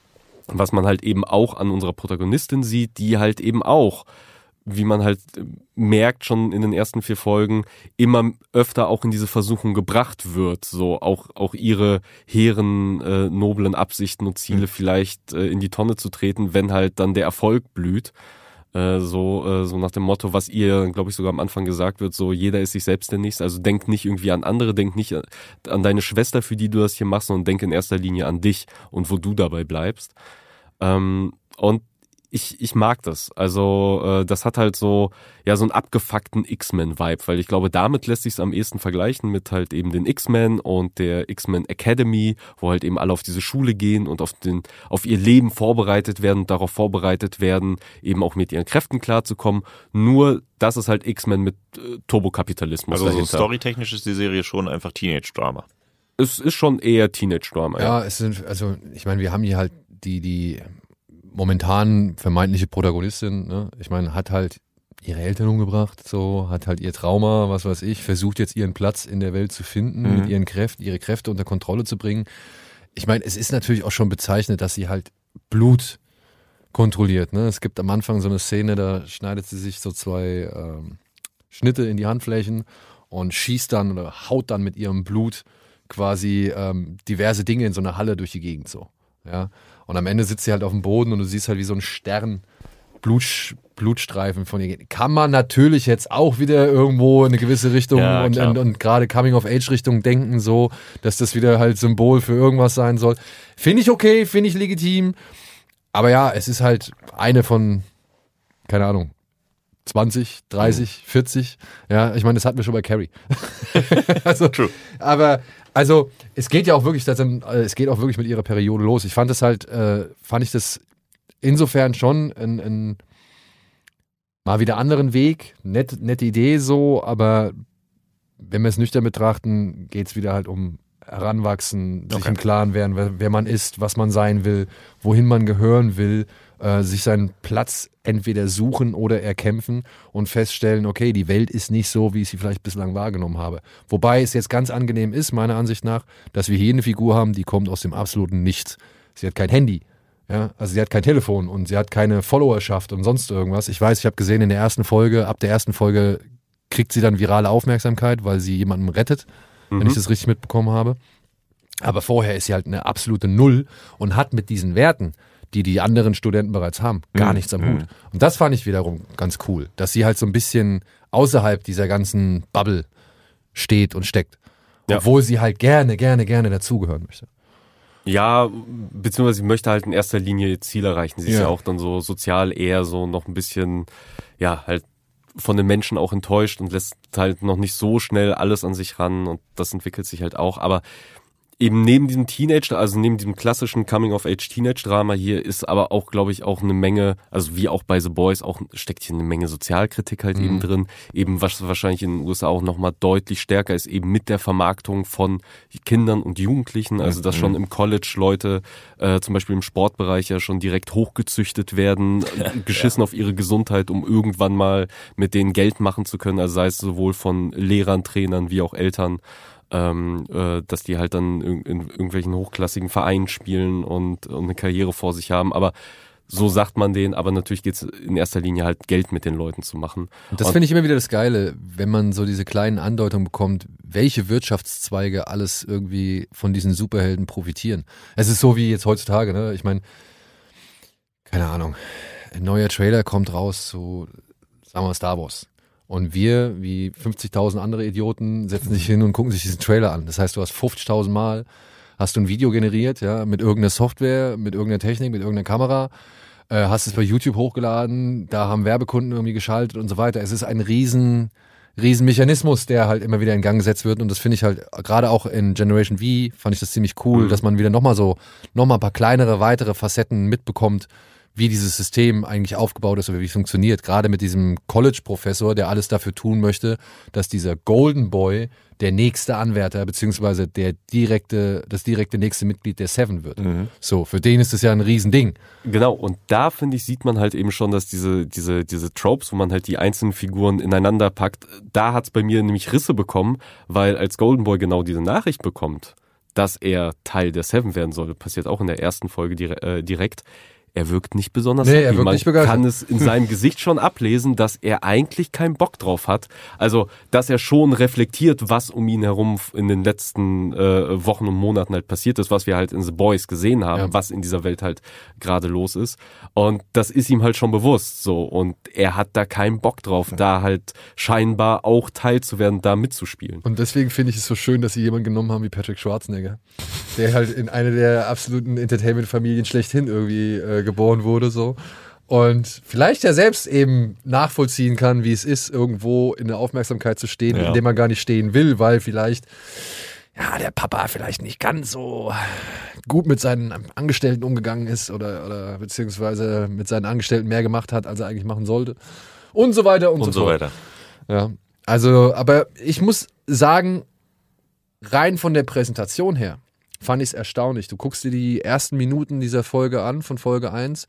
was man halt eben auch an unserer Protagonistin sieht, die halt eben auch, wie man halt äh, merkt schon in den ersten vier Folgen, immer öfter auch in diese Versuchung gebracht wird, so auch, auch ihre hehren, äh, noblen Absichten und Ziele vielleicht äh, in die Tonne zu treten, wenn halt dann der Erfolg blüht. Äh, so, äh, so nach dem Motto, was ihr, glaube ich, sogar am Anfang gesagt wird, so jeder ist sich selbst der Nächste. Also denk nicht irgendwie an andere, denk nicht an deine Schwester, für die du das hier machst, sondern denk in erster Linie an dich und wo du dabei bleibst. Ähm, und ich, ich mag das. Also äh, das hat halt so ja so einen abgefuckten X-Men-Vibe, weil ich glaube, damit lässt sich es am ehesten vergleichen mit halt eben den X-Men und der X-Men Academy, wo halt eben alle auf diese Schule gehen und auf den auf ihr Leben vorbereitet werden und darauf vorbereitet werden, eben auch mit ihren Kräften klarzukommen. Nur das ist halt X-Men mit äh, Turbokapitalismus Also so dahinter. storytechnisch ist die Serie schon einfach Teenage-Drama. es ist schon eher Teenage-Drama. Ja, es sind, also ich meine, wir haben hier halt die, die momentan vermeintliche Protagonistin, ne? ich meine, hat halt ihre Eltern umgebracht, so, hat halt ihr Trauma, was weiß ich, versucht jetzt ihren Platz in der Welt zu finden, Mhm. mit ihren Kräften, ihre Kräfte unter Kontrolle zu bringen. Ich meine, es ist natürlich auch schon bezeichnet, dass sie halt Blut kontrolliert. Ne? Es gibt am Anfang so eine Szene, da schneidet sie sich so zwei ähm, Schnitte in die Handflächen und schießt dann oder haut dann mit ihrem Blut quasi ähm, diverse Dinge in so einer Halle durch die Gegend so. Ja. Und am Ende sitzt sie halt auf dem Boden und du siehst halt wie so ein Stern Blut, Blutstreifen von ihr gehen. Kann man natürlich jetzt auch wieder irgendwo in eine gewisse Richtung Ja, und, und, und gerade Coming-of-Age-Richtung denken, so, dass das wieder halt Symbol für irgendwas sein soll. Finde ich okay, finde ich legitim. Aber ja, es ist halt eine von, keine Ahnung, 20, 30, 40. Ja, ich meine, das hatten wir schon bei Carrie. also, True. aber also es geht ja auch wirklich, äh, es geht auch wirklich mit ihrer Periode los. Ich fand das halt, äh, fand ich das insofern schon ein, ein mal wieder anderen Weg, nett, nette Idee so, aber wenn wir es nüchtern betrachten, geht es wieder halt um Heranwachsen, sich Okay. im Klaren werden, wer, wer man ist, was man sein will, wohin man gehören will, äh, sich seinen Platz entweder suchen oder erkämpfen und feststellen, okay, die Welt ist nicht so, wie ich sie vielleicht bislang wahrgenommen habe. Wobei es jetzt ganz angenehm ist, meiner Ansicht nach, dass wir hier eine Figur haben, die kommt aus dem absoluten Nichts. Sie hat kein Handy. Ja, also sie hat kein Telefon und sie hat keine Followerschaft und sonst irgendwas. Ich weiß, ich habe gesehen in der ersten Folge, ab der ersten Folge kriegt sie dann virale Aufmerksamkeit, weil sie jemanden rettet, wenn ich das richtig mitbekommen habe. Aber vorher ist sie halt eine absolute Null und hat mit diesen Werten, die die anderen Studenten bereits haben, gar Mhm. nichts am Hut. Und das fand ich wiederum ganz cool, dass sie halt so ein bisschen außerhalb dieser ganzen Bubble steht und steckt. Ja. Obwohl sie halt gerne, gerne, gerne dazugehören möchte. Ja, beziehungsweise sie möchte halt in erster Linie ihr Ziel erreichen. Sie ist Ja. ja auch dann so sozial eher so noch ein bisschen, ja, halt von den Menschen auch enttäuscht und lässt halt noch nicht so schnell alles an sich ran und das entwickelt sich halt auch. Aber eben neben diesem Teenage, also neben diesem klassischen Coming-of-Age-Teenage-Drama hier ist aber auch, glaube ich, auch eine Menge, also wie auch bei The Boys, auch steckt hier eine Menge Sozialkritik halt eben drin. Eben was wahrscheinlich in den USA auch nochmal deutlich stärker ist, eben mit der Vermarktung von Kindern und Jugendlichen. Also dass schon im College Leute, äh, zum Beispiel im Sportbereich ja schon direkt hochgezüchtet werden, äh, geschissen auf ihre Gesundheit, um irgendwann mal mit denen Geld machen zu können. Also sei es sowohl von Lehrern, Trainern wie auch Eltern ähm, äh, dass die halt dann in, in irgendwelchen hochklassigen Vereinen spielen und, und eine Karriere vor sich haben. Aber so sagt man denen, aber natürlich geht's in erster Linie halt Geld mit den Leuten zu machen. Und das finde ich immer wieder das Geile, wenn man so diese kleinen Andeutungen bekommt, welche Wirtschaftszweige alles irgendwie von diesen Superhelden profitieren. Es ist so wie jetzt heutzutage, ne? Ich meine, keine Ahnung, ein neuer Trailer kommt raus zu, sagen wir mal, Star Wars. Und wir, wie 50.000 andere Idioten, setzen sich hin und gucken sich diesen Trailer an. Das heißt, du hast 50.000 Mal, hast du ein Video generiert, ja, mit irgendeiner Software, mit irgendeiner Technik, mit irgendeiner Kamera, äh, hast es bei YouTube hochgeladen, da haben Werbekunden irgendwie geschaltet und so weiter. Es ist ein riesen, riesen Mechanismus, der halt immer wieder in Gang gesetzt wird und das finde ich halt, gerade auch in Generation V fand ich das ziemlich cool, dass man wieder nochmal so, nochmal ein paar kleinere, weitere Facetten mitbekommt, wie dieses System eigentlich aufgebaut ist oder wie es funktioniert. Gerade mit diesem College-Professor, der alles dafür tun möchte, dass dieser Golden Boy der nächste Anwärter beziehungsweise der direkte, das direkte nächste Mitglied der Seven wird. So, für den ist das ja ein Riesending. Genau, und da finde ich, sieht man halt eben schon, dass diese, diese, diese Tropes, wo man halt die einzelnen Figuren ineinander packt, da hat's bei mir nämlich Risse bekommen, weil als Golden Boy genau diese Nachricht bekommt, dass er Teil der Seven werden soll, passiert auch in der ersten Folge dire äh, direkt. Er wirkt nicht besonders Nee, er happy. wirkt Man nicht begeistert. kann es in seinem Gesicht schon ablesen, dass er eigentlich keinen Bock drauf hat. Also, dass er schon reflektiert, was um ihn herum in den letzten äh, Wochen und Monaten halt passiert ist, was wir halt in The Boys gesehen haben, Ja. was in dieser Welt halt gerade los ist. Und das ist ihm halt schon bewusst so. Und er hat da keinen Bock drauf, da halt scheinbar auch Teil zu werden, da mitzuspielen. Und deswegen finde ich es so schön, dass sie jemanden genommen haben wie Patrick Schwarzenegger, der halt in eine der absoluten Entertainment-Familien schlechthin irgendwie äh, geboren wurde, so. Und vielleicht ja selbst eben nachvollziehen kann, wie es ist, irgendwo in der Aufmerksamkeit zu stehen, Ja. in dem man gar nicht stehen will, weil vielleicht, ja, der Papa vielleicht nicht ganz so gut mit seinen Angestellten umgegangen ist oder, oder beziehungsweise mit seinen Angestellten mehr gemacht hat, als er eigentlich machen sollte. Und so weiter und, und so fort. weiter. Ja, also, aber ich muss sagen, rein von der Präsentation her fand ich es erstaunlich. Du guckst dir die ersten Minuten dieser Folge an, von Folge 1,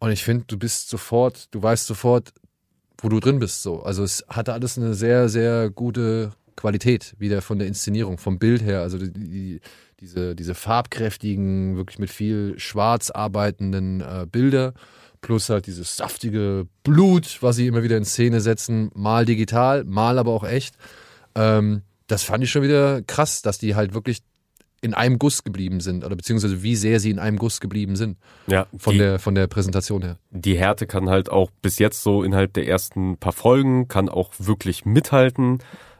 und ich finde, du bist sofort, du weißt sofort, wo du drin bist. So. Also es hatte alles eine sehr, sehr gute Qualität, wieder von der Inszenierung, vom Bild her. Also die, die, diese, diese farbkräftigen, wirklich mit viel schwarz arbeitenden äh, Bilder, plus halt dieses saftige Blut, was sie immer wieder in Szene setzen, mal digital, mal aber auch echt. Ähm, das fand ich schon wieder krass, dass die halt wirklich in einem Guss geblieben sind oder beziehungsweise wie sehr sie in einem Guss geblieben sind Ja, von die, der von der Präsentation her. die Härte kann halt auch bis jetzt so innerhalb der ersten paar Folgen, kann auch wirklich mithalten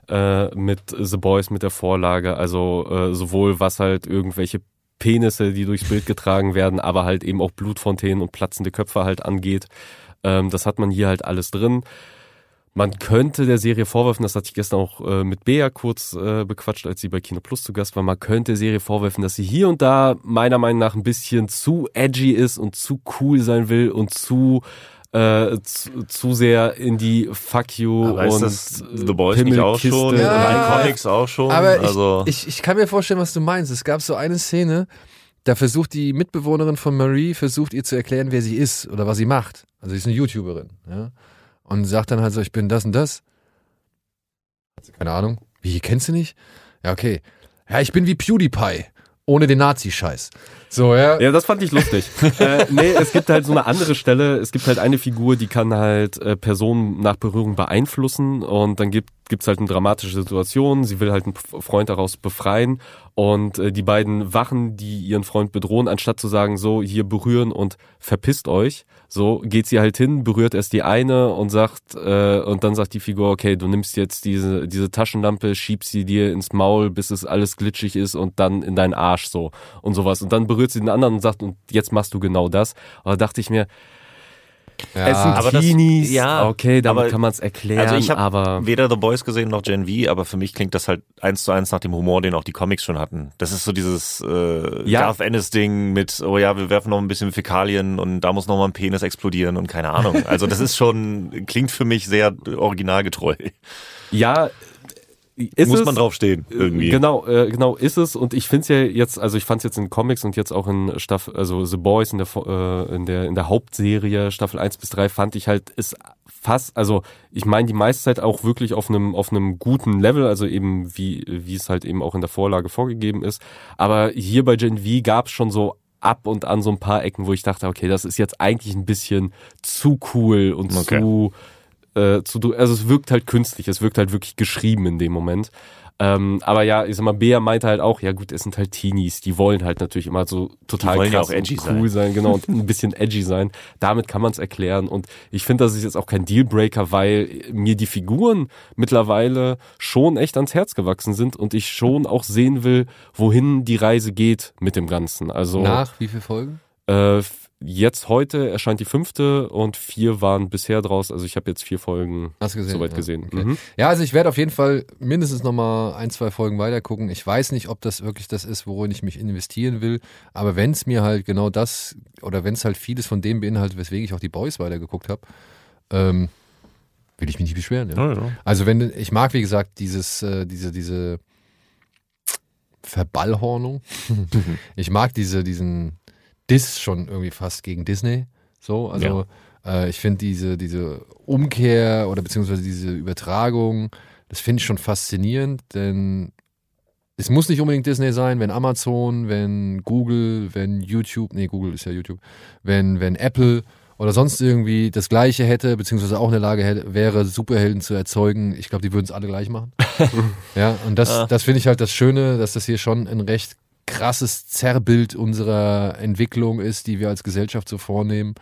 äh, mit The Boys, mit der Vorlage. Also äh, sowohl was halt irgendwelche Penisse, die durchs Bild getragen werden, aber halt eben auch Blutfontänen und platzende Köpfe halt angeht. Ähm, das hat man hier halt alles drin. Man könnte der Serie vorwerfen, das hatte ich gestern auch äh, mit Bea kurz äh, bequatscht, als sie bei Kino Plus zu Gast war, man könnte der Serie vorwerfen, dass sie hier und da meiner Meinung nach ein bisschen zu edgy ist und zu cool sein will und zu äh, zu, zu sehr in die Fuck you Aber ist und das The Boys nicht auch Pimmelkiste- schon? Ja. Comics auch schon? Aber ich, also, ich, ich kann mir vorstellen, was du meinst. Es gab so eine Szene, da versucht die Mitbewohnerin von Marie, versucht ihr zu erklären, wer sie ist oder was sie macht. Also sie ist eine YouTuberin. Ja? Und sagt dann halt so, ich bin das und das. Hat sie keine Ahnung. Wie, kennst du nicht? Ja, okay. Ja, ich bin wie PewDiePie. Ohne den Nazi-Scheiß. So, ja. Ja, das fand ich lustig. äh, nee, es gibt halt so eine andere Stelle. Es gibt halt eine Figur, die kann halt äh, Personen nach Berührung beeinflussen und dann gibt gibt's halt eine dramatische Situation. Sie will halt einen Freund daraus befreien und äh, die beiden Wachen, die ihren Freund bedrohen, anstatt zu sagen, so hier berühren und verpisst euch, so geht sie halt hin, berührt erst die eine und sagt äh, und dann sagt die Figur, okay, du nimmst jetzt diese diese Taschenlampe, schiebst sie dir ins Maul, bis es alles glitschig ist und dann in deinen Arsch so und sowas und dann berührt sie den anderen und sagt und jetzt machst du genau das. Aber da dachte ich mir, es sind Aber das- Teenies, ja, okay, damit aber- kann man es erklären, also ich habe weder The Boys gesehen noch Gen V, aber für mich klingt das halt eins zu eins nach dem Humor, den auch die Comics schon hatten. Das ist so dieses äh, Ja. Garth Ennis-Ding mit, oh ja, wir werfen noch ein bisschen Fäkalien und da muss noch mal ein Penis explodieren und keine Ahnung. Also das ist schon, klingt für mich sehr originalgetreu. ja, ist muss es, man drauf stehen, irgendwie. Genau, äh, genau ist es und ich finde es ja jetzt, also ich fand es jetzt in Comics und jetzt auch in Staffel, also The Boys in der äh, in der in der Hauptserie Staffel 1 bis 3 fand ich halt ist fast, also ich meine die meiste Zeit auch wirklich auf einem auf einem guten Level, also eben wie wie es halt eben auch in der Vorlage vorgegeben ist, aber hier bei Gen V gab es schon so ab und an so ein paar Ecken, wo ich dachte, okay, das ist jetzt eigentlich ein bisschen zu cool und Okay. zu äh, zu, also es wirkt halt künstlich, es wirkt halt wirklich geschrieben in dem Moment. Ähm, aber ja, ich sag mal, Bea meinte halt auch, ja gut, es sind halt Teenies, die wollen halt natürlich immer so total wollen ja krass auch edgy und cool sein. genau, und ein bisschen edgy sein. Damit kann man es erklären. Und ich finde, das ist jetzt auch kein Dealbreaker, weil mir die Figuren mittlerweile schon echt ans Herz gewachsen sind und ich schon auch sehen will, wohin die Reise geht mit dem Ganzen. Also Nach wie viele Folgen? äh, jetzt heute erscheint die fünfte und vier waren bisher draus. Also ich habe jetzt vier Folgen gesehen? soweit ja. gesehen. Okay. Mhm. Ja, also ich werde auf jeden Fall mindestens noch mal ein, zwei Folgen weiter gucken. Ich weiß nicht, ob das wirklich das ist, worin ich mich investieren will. Aber wenn es mir halt genau das oder wenn es halt vieles von dem beinhaltet, weswegen ich auch die Boys weitergeguckt habe, ähm, will ich mich nicht beschweren. Ja. Also wenn ich mag, wie gesagt, dieses, äh, diese, diese Verballhornung. ich mag diese, diesen Diss schon irgendwie fast gegen Disney. So, also äh, ich finde diese, diese Umkehr oder beziehungsweise diese Übertragung, das finde ich schon faszinierend, denn es muss nicht unbedingt Disney sein, wenn Amazon, wenn Google, wenn YouTube, nee, Google ist ja YouTube, wenn, wenn Apple oder sonst irgendwie das Gleiche hätte, beziehungsweise auch in der Lage hätte, wäre, Superhelden zu erzeugen. Ich glaube, die würden es alle gleich machen. ja, und das, Ah. das finde ich halt das Schöne, dass das hier schon ein recht krasses Zerrbild unserer Entwicklung ist, die wir als Gesellschaft so vornehmen.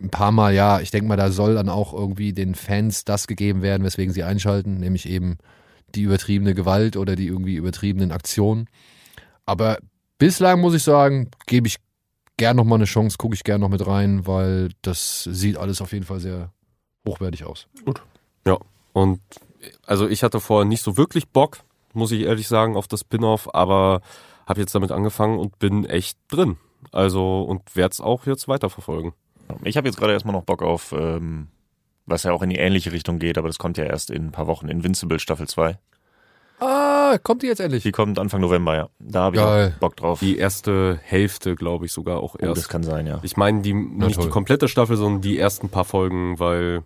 Ein paar Mal, ja, ich denke mal, da soll dann auch irgendwie den Fans das gegeben werden, weswegen sie einschalten, nämlich eben die übertriebene Gewalt oder die irgendwie übertriebenen Aktionen. Aber bislang muss ich sagen, gebe ich gern noch mal eine Chance, gucke ich gern noch mit rein, weil das sieht alles auf jeden Fall sehr hochwertig aus. Und also ich hatte vorher nicht so wirklich Bock, muss ich ehrlich sagen, auf das Spin-off, aber habe jetzt damit angefangen und bin echt drin. Also und werde es auch jetzt weiterverfolgen. Ich habe jetzt gerade erstmal noch Bock auf, ähm, was ja auch in die ähnliche Richtung geht, aber das kommt ja erst in ein paar Wochen. Invincible Staffel 2. Ah, kommt die jetzt endlich? Die kommt Anfang November, ja. Da habe ich Geil. auch Bock drauf. Die erste Hälfte, glaube ich, sogar auch oh, das erst. kann sein, ja. ich meine die nicht toll. die komplette Staffel, sondern die ersten paar Folgen, weil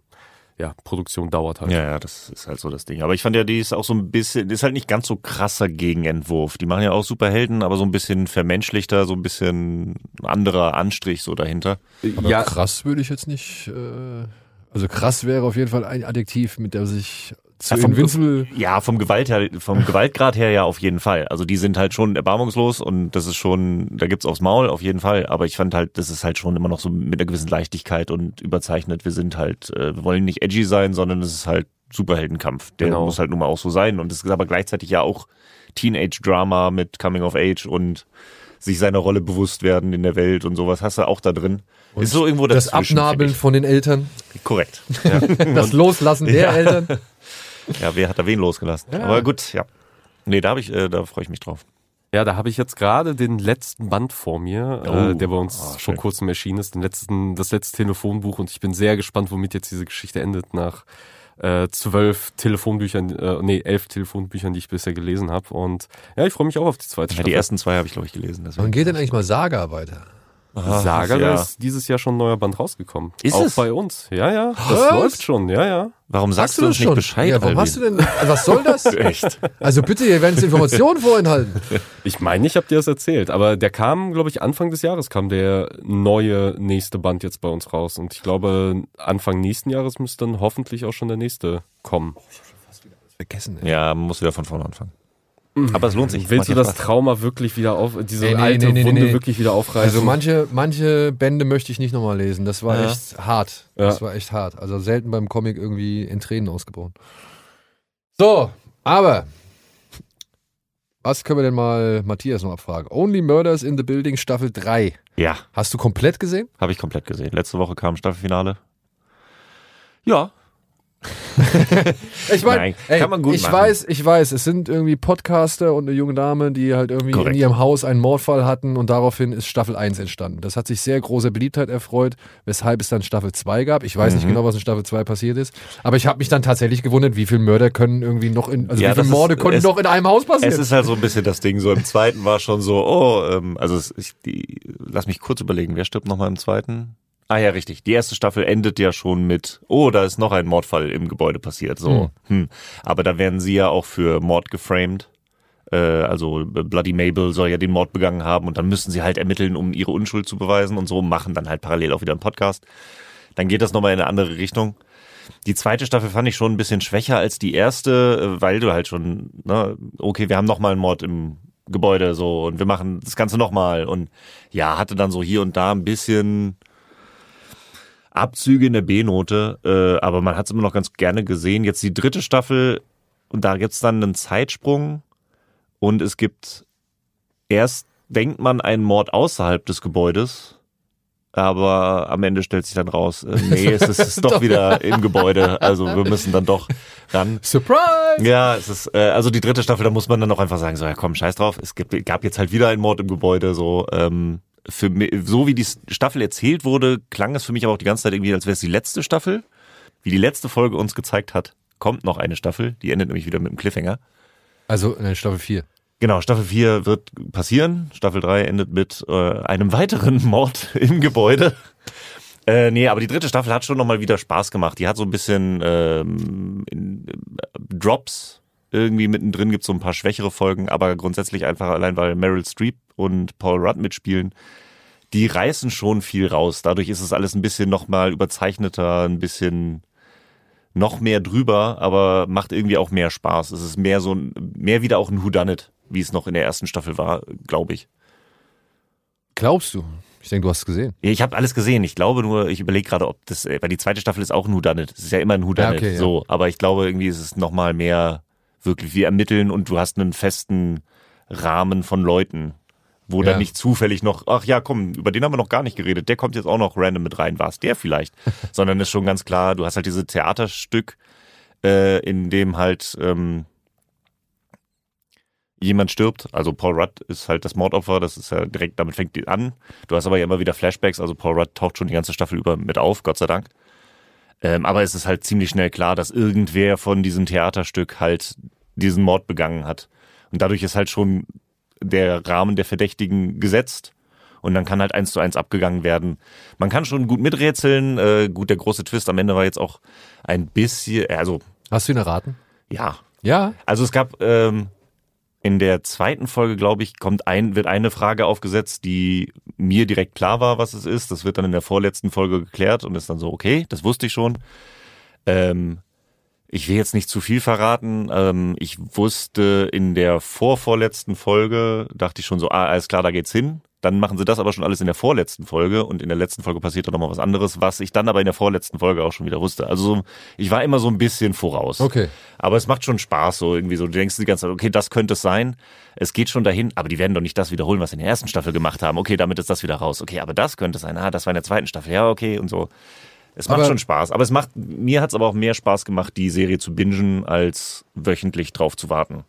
ja Produktion dauert halt. Ja, ja, das ist halt so das Ding. Aber ich fand ja, die ist auch so ein bisschen, ist halt nicht ganz so krasser Gegenentwurf. Die machen ja auch Superhelden, aber so ein bisschen vermenschlichter, so ein bisschen anderer Anstrich so dahinter. Aber ja, krass würde ich jetzt nicht. Äh, also krass wäre auf jeden Fall ein Adjektiv, mit dem sich zu Ja, vom- Invincible. Ja, vom Gewalt her, vom Gewaltgrad her ja auf jeden Fall. Also die sind halt schon erbarmungslos und das ist schon, da gibt's aufs Maul auf jeden Fall. Aber ich fand halt, das ist halt schon immer noch so mit einer gewissen Leichtigkeit und überzeichnet. Wir sind halt, äh, wir wollen nicht edgy sein, sondern es ist halt Superheldenkampf. Der Genau. muss halt nun mal auch so sein. Und es ist aber gleichzeitig ja auch Teenage-Drama mit Coming of Age und sich seiner Rolle bewusst werden in der Welt und sowas hast du auch da drin. ist so irgendwo Das Abnabeln von den Eltern. Korrekt. das Loslassen der Ja. Eltern. Ja, wer hat da wen losgelassen? Ja. Aber gut, ja. Nee, da habe ich, äh, da freue ich mich drauf. Ja, da habe ich jetzt gerade den letzten Band vor mir, Oh. äh, der bei uns Ah, vor kurzem erschienen ist, den letzten, das letzte Telefonbuch und ich bin sehr gespannt, womit jetzt diese Geschichte endet nach äh, zwölf Telefonbüchern, äh, nee, elf Telefonbüchern, die ich bisher gelesen habe. Und ja, ich freue mich auch auf die zweite Ja, Staffel. die ersten zwei habe ich, glaube ich, gelesen. Wann geht denn eigentlich mal Saga weiter? Ah, Saga, ja. da ist dieses Jahr schon ein neuer Band rausgekommen. Ist auch es? bei uns. Ja, ja, das Was? läuft schon, ja, ja. Warum sagst Hast du das uns nicht Bescheid, Ja, warum Alvin? hast du denn, also was soll das? Echt? Also bitte, ihr werdet Informationen vorenthalten. Ich meine, ich habe dir das erzählt, aber der kam, glaube ich, Anfang des Jahres kam der neue nächste Band jetzt bei uns raus. Und ich glaube, Anfang nächsten Jahres müsste dann hoffentlich auch schon der nächste kommen. Vergessen, ey. Ja, man muss wieder von vorne anfangen. Aber es lohnt sich. Willst du das Spaß. Trauma wirklich wieder auf, diese Nee, nee, alte nee, nee, Wunde nee. wirklich wieder aufreißen? Also manche, manche Bände möchte ich nicht nochmal lesen. Das war Ja. echt hart. Ja. Das war echt hart. Also selten beim Comic irgendwie in Tränen ausgebrochen. So, aber was können wir denn mal Matthias noch abfragen? Only Murders in the Building Staffel 3. Ja, Hast du komplett gesehen? habe ich komplett gesehen. Letzte Woche kam Staffelfinale. Ja. Ich meine, kann man gut ich machen. weiß, ich weiß, es sind irgendwie Podcaster und eine junge Dame, die halt irgendwie Korrekt. in ihrem Haus einen Mordfall hatten und daraufhin ist Staffel 1 entstanden. Das hat sich sehr großer Beliebtheit erfreut, weshalb es dann Staffel 2 gab. Ich weiß Mhm. nicht genau, was in Staffel 2 passiert ist, aber ich habe mich dann tatsächlich gewundert, wie viele Mörder können irgendwie noch in, also Ja, wie viele Morde ist- können es- noch in einem Haus passieren. Es ist halt so ein bisschen das Ding. So im zweiten war schon so, oh, ähm, also es, ich, die, lass mich kurz überlegen, wer stirbt nochmal im zweiten? Ah ja, richtig. Die erste Staffel endet ja schon mit, oh, da ist noch ein Mordfall im Gebäude passiert. So, hm. Aber da werden sie ja auch für Mord geframed. Äh, also Bloody Mabel soll ja den Mord begangen haben und dann müssen sie halt ermitteln, um ihre Unschuld zu beweisen und so, machen dann halt parallel auch wieder einen Podcast. Dann geht das nochmal in eine andere Richtung. Die zweite Staffel fand ich schon ein bisschen schwächer als die erste, äh, weil du halt schon, ne, okay, wir haben nochmal einen Mord im Gebäude so und wir machen das Ganze nochmal und ja, hatte dann so hier und da ein bisschen Abzüge in der B-Note, äh, aber man hat es immer noch ganz gerne gesehen. Jetzt die dritte Staffel und da gibt's dann einen Zeitsprung und es gibt erst denkt man einen Mord außerhalb des Gebäudes, aber am Ende stellt sich dann raus, äh, nee, es ist, es ist doch wieder im Gebäude, also wir müssen dann doch ran. Surprise! Ja, es ist, äh, also die dritte Staffel, da muss man dann auch einfach sagen, so, ja komm, scheiß drauf, es gibt, gab jetzt halt wieder einen Mord im Gebäude, so, ähm, für mi- so wie die Staffel erzählt wurde, klang es für mich aber auch die ganze Zeit irgendwie, als wäre es die letzte Staffel. Wie die letzte Folge uns gezeigt hat, kommt noch eine Staffel, die endet nämlich wieder mit einem Cliffhanger. Also in Staffel 4. Genau, Staffel 4 wird passieren. Staffel 3 endet mit äh, einem weiteren Mord im Gebäude. Äh, nee, aber die dritte Staffel hat schon nochmal wieder Spaß gemacht. Die hat so ein bisschen ähm, äh, Drops. Irgendwie mittendrin gibt es so ein paar schwächere Folgen, aber grundsätzlich einfach allein, weil Meryl Streep und Paul Rudd mitspielen, die reißen schon viel raus. Dadurch ist es alles ein bisschen nochmal überzeichneter, ein bisschen noch mehr drüber, aber macht irgendwie auch mehr Spaß. Es ist mehr so ein, mehr wieder auch ein Whodunit, wie es noch in der ersten Staffel war, glaube ich. Glaubst du? Ich denke, du hast es gesehen. Ja, Ich habe alles gesehen. Ich glaube nur, ich überlege gerade, ob das, äh, weil die zweite Staffel ist auch ein Whodunit. Es ist ja immer ein Whodunit. Ja, okay, ja. So, aber ich glaube, irgendwie ist es nochmal mehr wirklich wie ermitteln und du hast einen festen Rahmen von Leuten, wo Ja. dann nicht zufällig noch, ach ja, komm, über den haben wir noch gar nicht geredet. Der kommt jetzt auch noch random mit rein. War es der vielleicht? Sondern ist schon ganz klar, du hast halt diese Theaterstück, äh, in dem halt ähm, jemand stirbt. Also Paul Rudd ist halt das Mordopfer, das ist ja direkt, damit fängt die an. Du hast aber ja immer wieder Flashbacks, also Paul Rudd taucht schon die ganze Staffel über mit auf, Gott sei Dank. Ähm, aber es ist halt ziemlich schnell klar, dass irgendwer von diesem Theaterstück halt diesen Mord begangen hat. Und dadurch ist halt schon der Rahmen der Verdächtigen gesetzt. Und dann kann halt eins zu eins abgegangen werden. Man kann schon gut miträtseln. Äh, gut, der große Twist am Ende war jetzt auch ein bisschen, also Hast du ihn erraten? ja, Ja. also es gab ähm, in der zweiten Folge, glaube ich, kommt ein, wird eine Frage aufgesetzt, die mir direkt klar war, was es ist. Das wird dann in der vorletzten Folge geklärt und ist dann so, okay, das wusste ich schon. Ähm, Ich will jetzt nicht zu viel verraten. Ähm, ich wusste in der vorvorletzten Folge, dachte ich schon so, ah, alles klar, da geht's hin. Dann machen sie das aber schon alles in der vorletzten Folge und in der letzten Folge passiert dann nochmal was anderes, was ich dann aber in der vorletzten Folge auch schon wieder wusste. Also so, ich war immer so ein bisschen voraus. Okay. Aber es macht schon Spaß, so irgendwie so. Du denkst die ganze Zeit, okay, das könnte es sein. Es geht schon dahin, aber die werden doch nicht das wiederholen, was sie in der ersten Staffel gemacht haben. Okay, damit ist das wieder raus. Okay, aber das könnte es sein. Ah, das war in der zweiten Staffel. Ja, okay, und so. Es macht Aber- schon Spaß. Aber es macht, mir hat es aber auch mehr Spaß gemacht, die Serie zu bingen, als wöchentlich drauf zu warten.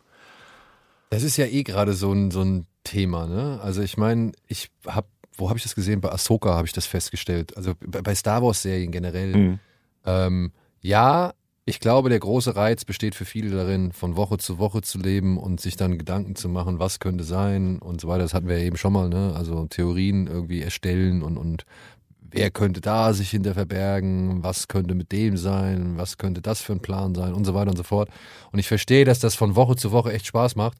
Das ist ja eh gerade so ein, so ein Thema, ne? Also ich meine, ich habe, wo habe ich das gesehen? Bei Ahsoka habe ich das festgestellt. Also bei Star Wars-Serien generell. Mhm. Ähm, ja, ich glaube, der große Reiz besteht für viele darin, von Woche zu Woche zu leben und sich dann Gedanken zu machen, was könnte sein und so weiter. Das hatten wir ja eben schon mal, ne? Also Theorien irgendwie erstellen und, und wer könnte da sich hinter verbergen, was könnte mit dem sein, was könnte das für ein Plan sein und so weiter und so fort. Und ich verstehe, dass das von Woche zu Woche echt Spaß macht.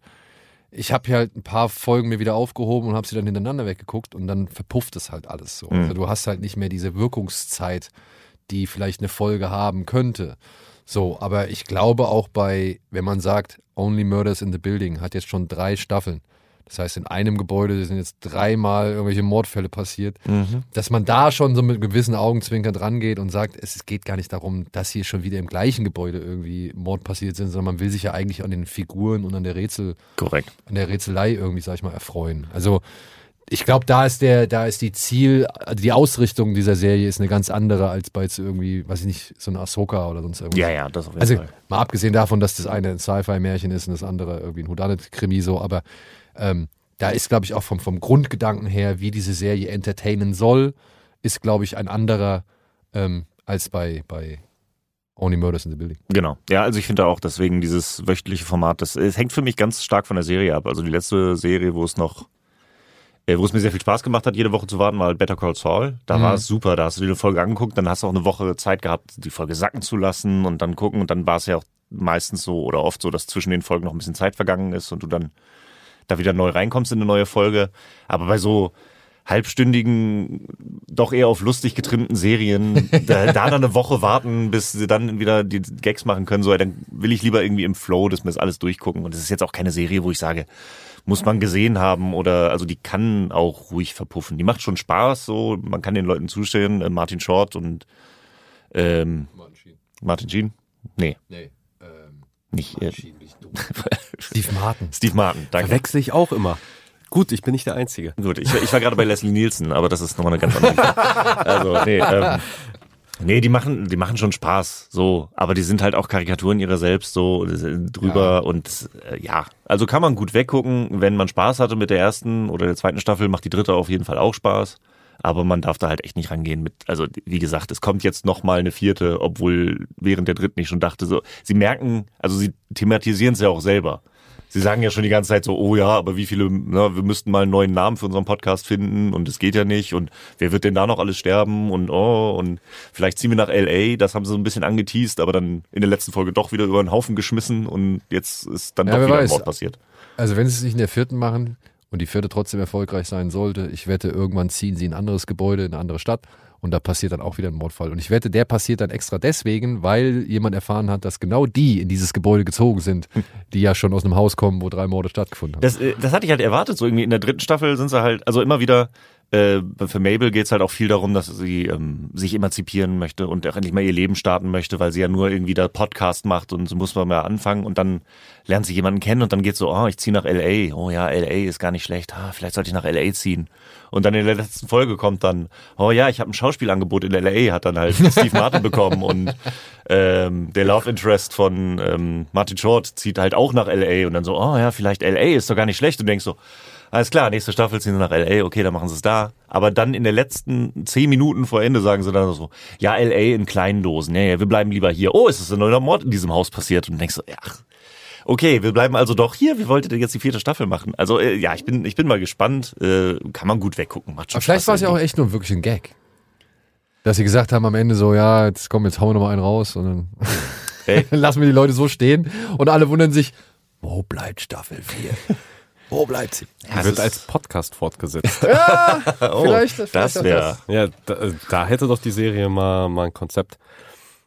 Ich habe hier halt ein paar Folgen mir wieder aufgehoben und habe sie dann hintereinander weggeguckt und dann verpufft es halt alles so. Mhm. Also du hast halt nicht mehr diese Wirkungszeit, die vielleicht eine Folge haben könnte. So, aber ich glaube auch bei, wenn man sagt, Only Murders in the Building hat jetzt schon drei Staffeln. Das heißt, in einem Gebäude sind jetzt dreimal irgendwelche Mordfälle passiert, dass man da schon so mit gewissen Augenzwinkern dran geht und sagt, es geht gar nicht darum, dass hier schon wieder im gleichen Gebäude irgendwie Mord passiert sind, sondern man will sich ja eigentlich an den Figuren und an der Rätsel, Korrekt. an der Rätselei irgendwie, sag ich mal, erfreuen. Also ich glaube, da ist der, da ist die Ziel, also die Ausrichtung dieser Serie ist eine ganz andere als bei jetzt irgendwie, weiß ich nicht, so eine Ahsoka oder sonst irgendwas. Ja, ja, das auf jeden Also Fall. mal abgesehen davon, dass das eine ein Sci-Fi-Märchen ist und das andere irgendwie ein Houdanet-Krimi so, aber ähm, da ist, glaube ich, auch vom, vom Grundgedanken her, wie diese Serie entertainen soll, ist, glaube ich, ein anderer ähm, als bei, bei Only Murders in the Building. Genau. Ja, also ich finde auch deswegen dieses wöchentliche Format, das es hängt für mich ganz stark von der Serie ab. Also die letzte Serie, wo es noch, äh, wo es mir sehr viel Spaß gemacht hat, jede Woche zu warten, war Better Call Saul. Da Mhm. war es super. Da hast du dir eine Folge angeguckt, dann hast du auch eine Woche Zeit gehabt, die Folge sacken zu lassen und dann gucken. Und dann war es ja auch meistens so oder oft so, dass zwischen den Folgen noch ein bisschen Zeit vergangen ist und du dann da wieder neu reinkommst in eine neue Folge. Aber bei so halbstündigen, doch eher auf lustig getrimmten Serien, da, da dann eine Woche warten, bis sie dann wieder die Gags machen können, so, dann will ich lieber irgendwie im Flow das mir das alles durchgucken. Und es ist jetzt auch keine Serie, wo ich sage, muss man gesehen haben oder, also die kann auch ruhig verpuffen. Die macht schon Spaß, so, man kann den Leuten zustehen, äh, Martin Short und ähm, Martin Sheen? Nee, Nee, ähm, nicht äh, Steve Martin. Steve Martin, danke. Verwechsel ich auch immer. Gut, ich bin nicht der Einzige. Gut, ich, ich war gerade bei Leslie Nielsen, aber das ist nochmal eine ganz andere Geschichte. Also, nee, ähm, nee, die machen, die machen schon Spaß, so, aber die sind halt auch Karikaturen ihrer selbst so drüber Ja. und äh, ja, also kann man gut weggucken, wenn man Spaß hatte mit der ersten oder der zweiten Staffel, macht die dritte auf jeden Fall auch Spaß. Aber man darf da halt echt nicht rangehen mit, also wie gesagt, es kommt jetzt noch mal eine vierte, obwohl während der dritten ich schon dachte, so, sie merken, also sie thematisieren es ja auch selber. Sie sagen ja schon die ganze Zeit so, oh ja, aber wie viele, na, wir müssten mal einen neuen Namen für unseren Podcast finden und es geht ja nicht und wer wird denn da noch alles sterben und oh und vielleicht ziehen wir nach LA, das haben sie so ein bisschen angeteased, aber dann in der letzten Folge doch wieder über den Haufen geschmissen und jetzt ist dann Ja, doch wieder ein weiß. Mord passiert. Also wenn sie es nicht in der vierten machen und die vierte trotzdem erfolgreich sein sollte, ich wette, irgendwann ziehen sie in ein anderes Gebäude, in eine andere Stadt und da passiert dann auch wieder ein Mordfall. Und ich wette, der passiert dann extra deswegen, weil jemand erfahren hat, dass genau die in dieses Gebäude gezogen sind, die ja schon aus einem Haus kommen, wo drei Morde stattgefunden haben. Das, äh, das hatte ich halt erwartet, so irgendwie in der dritten Staffel sind sie halt, also immer wieder, äh, für Mabel geht's halt auch viel darum, dass sie ähm, sich emanzipieren möchte und auch endlich mal ihr Leben starten möchte, weil sie ja nur irgendwie da Podcast macht und so muss man mal anfangen und dann lernt sie jemanden kennen und dann geht's so, oh, ich ziehe nach L.A., oh ja, L.A. ist gar nicht schlecht, ah, vielleicht sollte ich nach L.A. ziehen. Und dann in der letzten Folge kommt dann, oh ja, ich habe ein Schauspielangebot in L.A., hat dann halt Steve Martin bekommen und ähm, der Love Interest von ähm, Martin Short zieht halt auch nach L.A. und dann so, oh ja, vielleicht L.A. ist doch gar nicht schlecht. Und du denkst so, alles klar, nächste Staffel ziehen sie nach L.A., okay, dann machen sie es da. Aber dann in der letzten zehn Minuten vor Ende sagen sie dann so, ja, L.A. in kleinen Dosen, ja, ja, wir bleiben lieber hier. Oh, ist es ein neuer Mord in diesem Haus passiert? Und du denkst so, ach, okay, wir bleiben also doch hier. Wie wolltet ihr jetzt die vierte Staffel machen? Also äh, ja, ich bin, ich bin mal gespannt. Äh, kann man gut weggucken. Macht schon Aber vielleicht war es ja auch echt nur wirklich ein Gag. Dass sie gesagt haben am Ende so, ja, jetzt komm, jetzt hauen wir noch mal einen raus und dann Ey. lassen wir die Leute so stehen und alle wundern sich, wo bleibt Staffel 4? Wo bleibt sie? Die wird als Podcast fortgesetzt. oh, vielleicht- vielleicht das wäre. ja, da, da hätte doch die Serie mal, mal ein Konzept.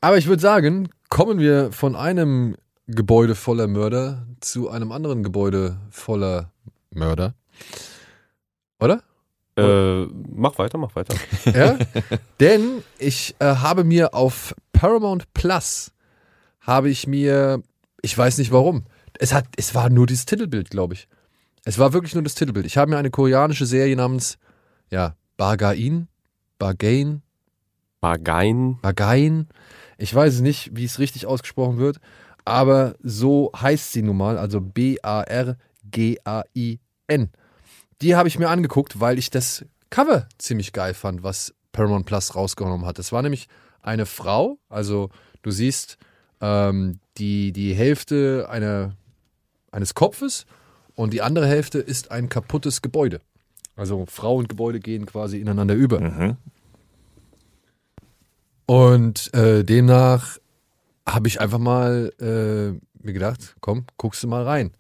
Aber ich würde sagen, kommen wir von einem Gebäude voller Mörder zu einem anderen Gebäude voller Mörder. Oder? Äh, mach weiter, mach weiter. Ja? Denn ich äh, habe mir auf Paramount Plus habe ich mir, ich weiß nicht warum, es hat, es war nur dieses Titelbild, glaube ich. Es war wirklich nur das Titelbild. Ich habe mir eine koreanische Serie namens, ja, Bagain, Bagain, Bargein. Bagain. Ich weiß nicht, wie es richtig ausgesprochen wird, aber so heißt sie nun mal, also B-A-R-G-A-I-N. Die habe ich mir angeguckt, weil ich das Cover ziemlich geil fand, was Paramount Plus rausgenommen hat. Es war nämlich eine Frau, also du siehst ähm, die, die Hälfte einer, eines Kopfes und die andere Hälfte ist ein kaputtes Gebäude. Also Frau und Gebäude gehen quasi ineinander über. Mhm. Und äh, demnach habe ich einfach mal äh, mir gedacht, komm, guckst du mal rein.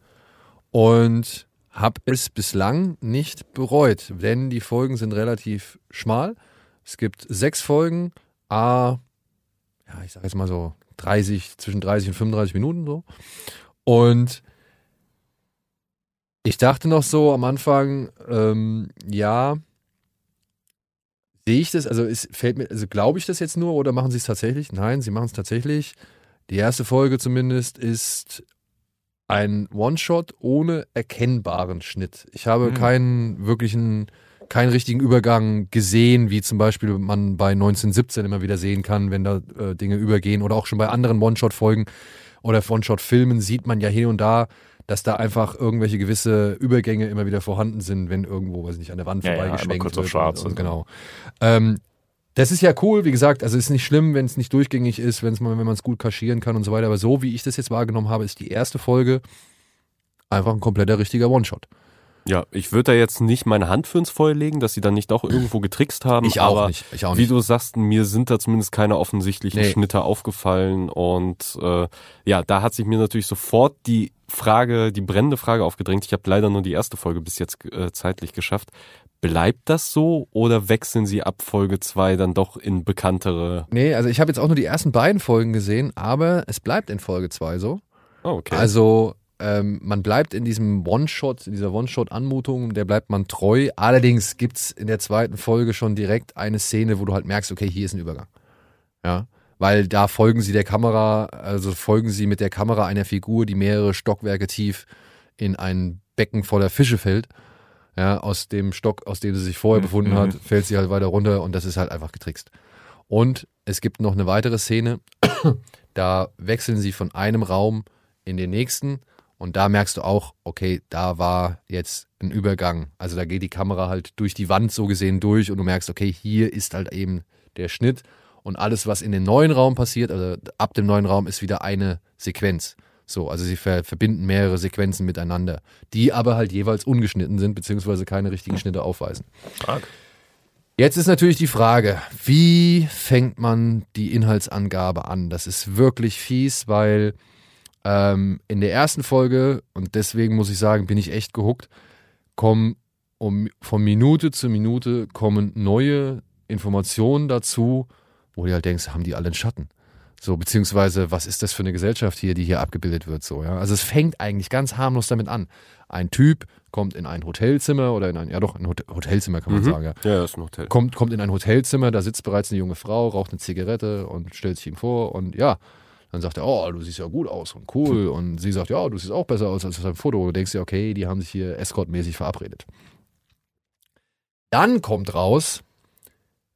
Und habe es bislang nicht bereut, denn die Folgen sind relativ schmal. Es gibt sechs Folgen, a, ja, ich sage jetzt mal so 30, zwischen 30 und 35 Minuten so. Und ich dachte noch so am Anfang, ähm, ja, sehe ich das, also es fällt mir, also glaube ich das jetzt nur oder machen sie es tatsächlich? Nein, sie machen es tatsächlich. Die erste Folge zumindest ist ein One-Shot ohne erkennbaren Schnitt. Ich habe Hm. keinen wirklichen, keinen richtigen Übergang gesehen, wie zum Beispiel man bei 1917 immer wieder sehen kann, wenn da äh, Dinge übergehen oder auch schon bei anderen One-Shot-Folgen oder One-Shot-Filmen sieht man ja hier und da, dass da einfach irgendwelche gewisse Übergänge immer wieder vorhanden sind, wenn irgendwo, weiß ich nicht, an der Wand Ja, ja, vorbeigeschwenkt einmal kurz auf wird. schwarz und, und genau. Ähm, das ist ja cool, wie gesagt, also ist nicht schlimm, wenn es nicht durchgängig ist, wenn's mal, wenn man es gut kaschieren kann und so weiter. Aber so wie ich das jetzt wahrgenommen habe, ist die erste Folge einfach ein kompletter richtiger One-Shot. Ja, ich würde da jetzt nicht meine Hand für ins Feuer legen, dass sie dann nicht doch irgendwo getrickst haben. Ich auch aber nicht. Ich auch Wie nicht. du sagst, mir sind da zumindest keine offensichtlichen Nee. Schnitte aufgefallen. Und äh, ja, da hat sich mir natürlich sofort die Frage, die brennende Frage aufgedrängt. Ich habe leider nur die erste Folge bis jetzt äh, zeitlich geschafft. Bleibt das so oder wechseln sie ab Folge zwei dann doch in bekanntere? Nee, also ich habe jetzt auch nur die ersten beiden Folgen gesehen, aber es bleibt in Folge 2 so. Oh, okay. Also ähm, man bleibt in diesem One-Shot, in dieser One-Shot-Anmutung, der bleibt man treu. Allerdings gibt's in der zweiten Folge schon direkt eine Szene, wo du halt merkst, okay, hier ist ein Übergang. Ja. Weil da folgen sie der Kamera, also folgen sie mit der Kamera einer Figur, die mehrere Stockwerke tief in ein Becken voller Fische fällt. Ja, aus dem Stock, aus dem sie sich vorher befunden hat, fällt sie halt weiter runter und das ist halt einfach getrickst. Und es gibt noch eine weitere Szene, da wechseln sie von einem Raum in den nächsten und da merkst du auch, okay, da war jetzt ein Übergang. Also da geht die Kamera halt durch die Wand so gesehen durch und du merkst, okay, hier ist halt eben der Schnitt und alles, was in den neuen Raum passiert, also ab dem neuen Raum ist wieder eine Sequenz. So, also sie ver verbinden mehrere Sequenzen miteinander, die aber halt jeweils ungeschnitten sind, beziehungsweise keine richtigen Schnitte aufweisen. Stark. Jetzt ist natürlich die Frage, wie fängt man die Inhaltsangabe an? Das ist wirklich fies, weil ähm, in der ersten Folge, und deswegen muss ich sagen, bin ich echt gehuckt, kommen um, von Minute zu Minute kommen neue Informationen dazu, wo du halt denkst, haben die alle einen Schatten? So, beziehungsweise, was ist das für eine Gesellschaft hier, die hier abgebildet wird, so, ja? Also, es fängt eigentlich ganz harmlos damit an. Ein Typ kommt in ein Hotelzimmer oder in ein, ja doch, ein Hot- Hotelzimmer kann man Mhm. sagen, ja ja, ist ein Hotel. kommt, kommt in ein Hotelzimmer, da sitzt bereits eine junge Frau, raucht eine Zigarette und stellt sich ihm vor und ja, dann sagt er, oh, du siehst ja gut aus und cool und sie sagt, ja, du siehst auch besser aus als auf deinem Foto. Du denkst dir, okay, die haben sich hier escortmäßig verabredet. Dann kommt raus,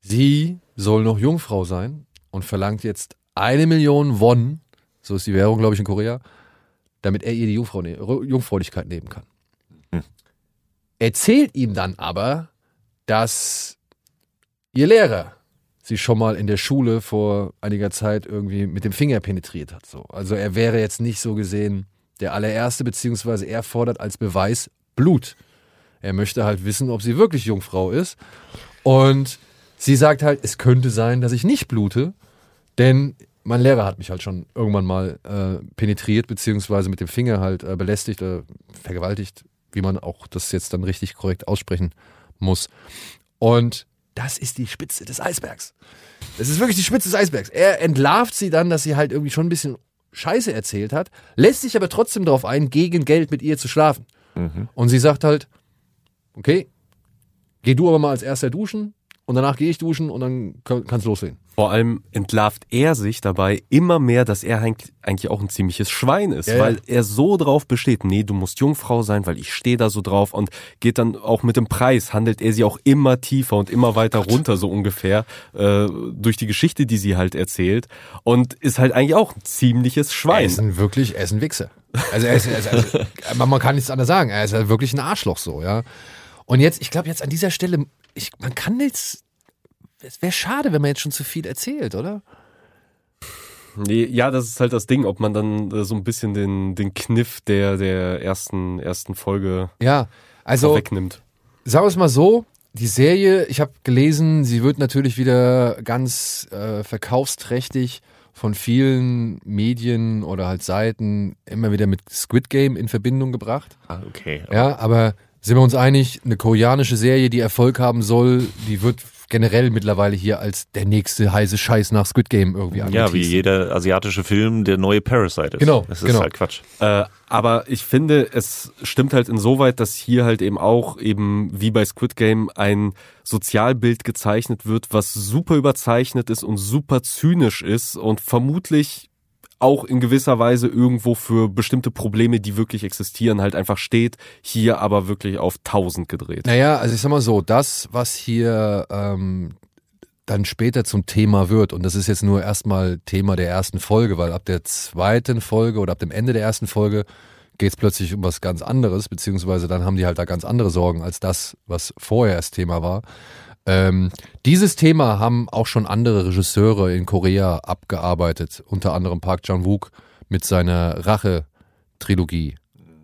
sie soll noch Jungfrau sein und verlangt jetzt eine Million Won, so ist die Währung, glaube ich, in Korea, damit er ihr die Jungfrau, ne Jungfräulichkeit nehmen kann. Hm. Erzählt ihm dann aber, dass ihr Lehrer sie schon mal in der Schule vor einiger Zeit irgendwie mit dem Finger penetriert hat. So. Also er wäre jetzt nicht so gesehen der allererste, beziehungsweise er fordert als Beweis Blut. Er möchte halt wissen, ob sie wirklich Jungfrau ist. Und sie sagt halt, es könnte sein, dass ich nicht blute, denn mein Lehrer hat mich halt schon irgendwann mal äh, penetriert, beziehungsweise mit dem Finger halt äh, belästigt, äh, vergewaltigt, wie man auch das jetzt dann richtig korrekt aussprechen muss. Und das ist die Spitze des Eisbergs. Das ist wirklich die Spitze des Eisbergs. Er entlarvt sie dann, dass sie halt irgendwie schon ein bisschen Scheiße erzählt hat, lässt sich aber trotzdem darauf ein, gegen Geld mit ihr zu schlafen. Und sie sagt halt, okay, geh du aber mal als erster duschen und danach gehe ich duschen und dann kann- kann's losgehen. Vor allem entlarvt er sich dabei immer mehr, dass er eigentlich auch ein ziemliches Schwein ist, Ja, ja. weil er so drauf besteht, nee, du musst Jungfrau sein, weil ich stehe da so drauf und geht dann auch mit dem Preis, handelt er sie auch immer tiefer und immer weiter runter, so ungefähr, äh, durch die Geschichte, die sie halt erzählt und ist halt eigentlich auch ein ziemliches Er Schwein. ist ein wirklich, er ist ein Wichser. Also, er ist, also man man kann nichts anderes sagen. Er ist halt wirklich ein Arschloch so, ja. Und jetzt, ich glaube jetzt an dieser Stelle, ich, man kann jetzt, es wäre schade, wenn man jetzt schon zu viel erzählt, oder? Nee, ja, das ist halt das Ding, ob man dann äh, so ein bisschen den, den Kniff der, der ersten, ersten Folge Ja, also wegnimmt. sagen wir es mal so, die Serie, ich habe gelesen, sie wird natürlich wieder ganz äh, verkaufsträchtig von vielen Medien oder halt Seiten immer wieder mit Squid Game in Verbindung gebracht. Ah, okay. Ja, aber sind wir uns einig, eine koreanische Serie, die Erfolg haben soll, die wird generell mittlerweile hier als der nächste heiße Scheiß nach Squid Game irgendwie Ja, angeteased. wie jeder asiatische Film der neue Parasite ist. Genau, Das ist genau. halt Quatsch. Äh, aber ich finde, es stimmt halt insoweit, dass hier halt eben auch eben wie bei Squid Game ein Sozialbild gezeichnet wird, was super überzeichnet ist und super zynisch ist und vermutlich auch in gewisser Weise irgendwo für bestimmte Probleme, die wirklich existieren, halt einfach steht, hier aber wirklich auf 1000 gedreht. Naja, also ich sag mal so, das, was hier ähm, dann später zum Thema wird, und das ist jetzt nur erstmal Thema der ersten Folge, weil ab der zweiten Folge oder ab dem Ende der ersten Folge geht es plötzlich um was ganz anderes, beziehungsweise dann haben die halt da ganz andere Sorgen als das, was vorher das Thema war. Ähm, dieses Thema haben auch schon andere Regisseure in Korea abgearbeitet, unter anderem Park Chan-wook mit seiner Rache-Trilogie.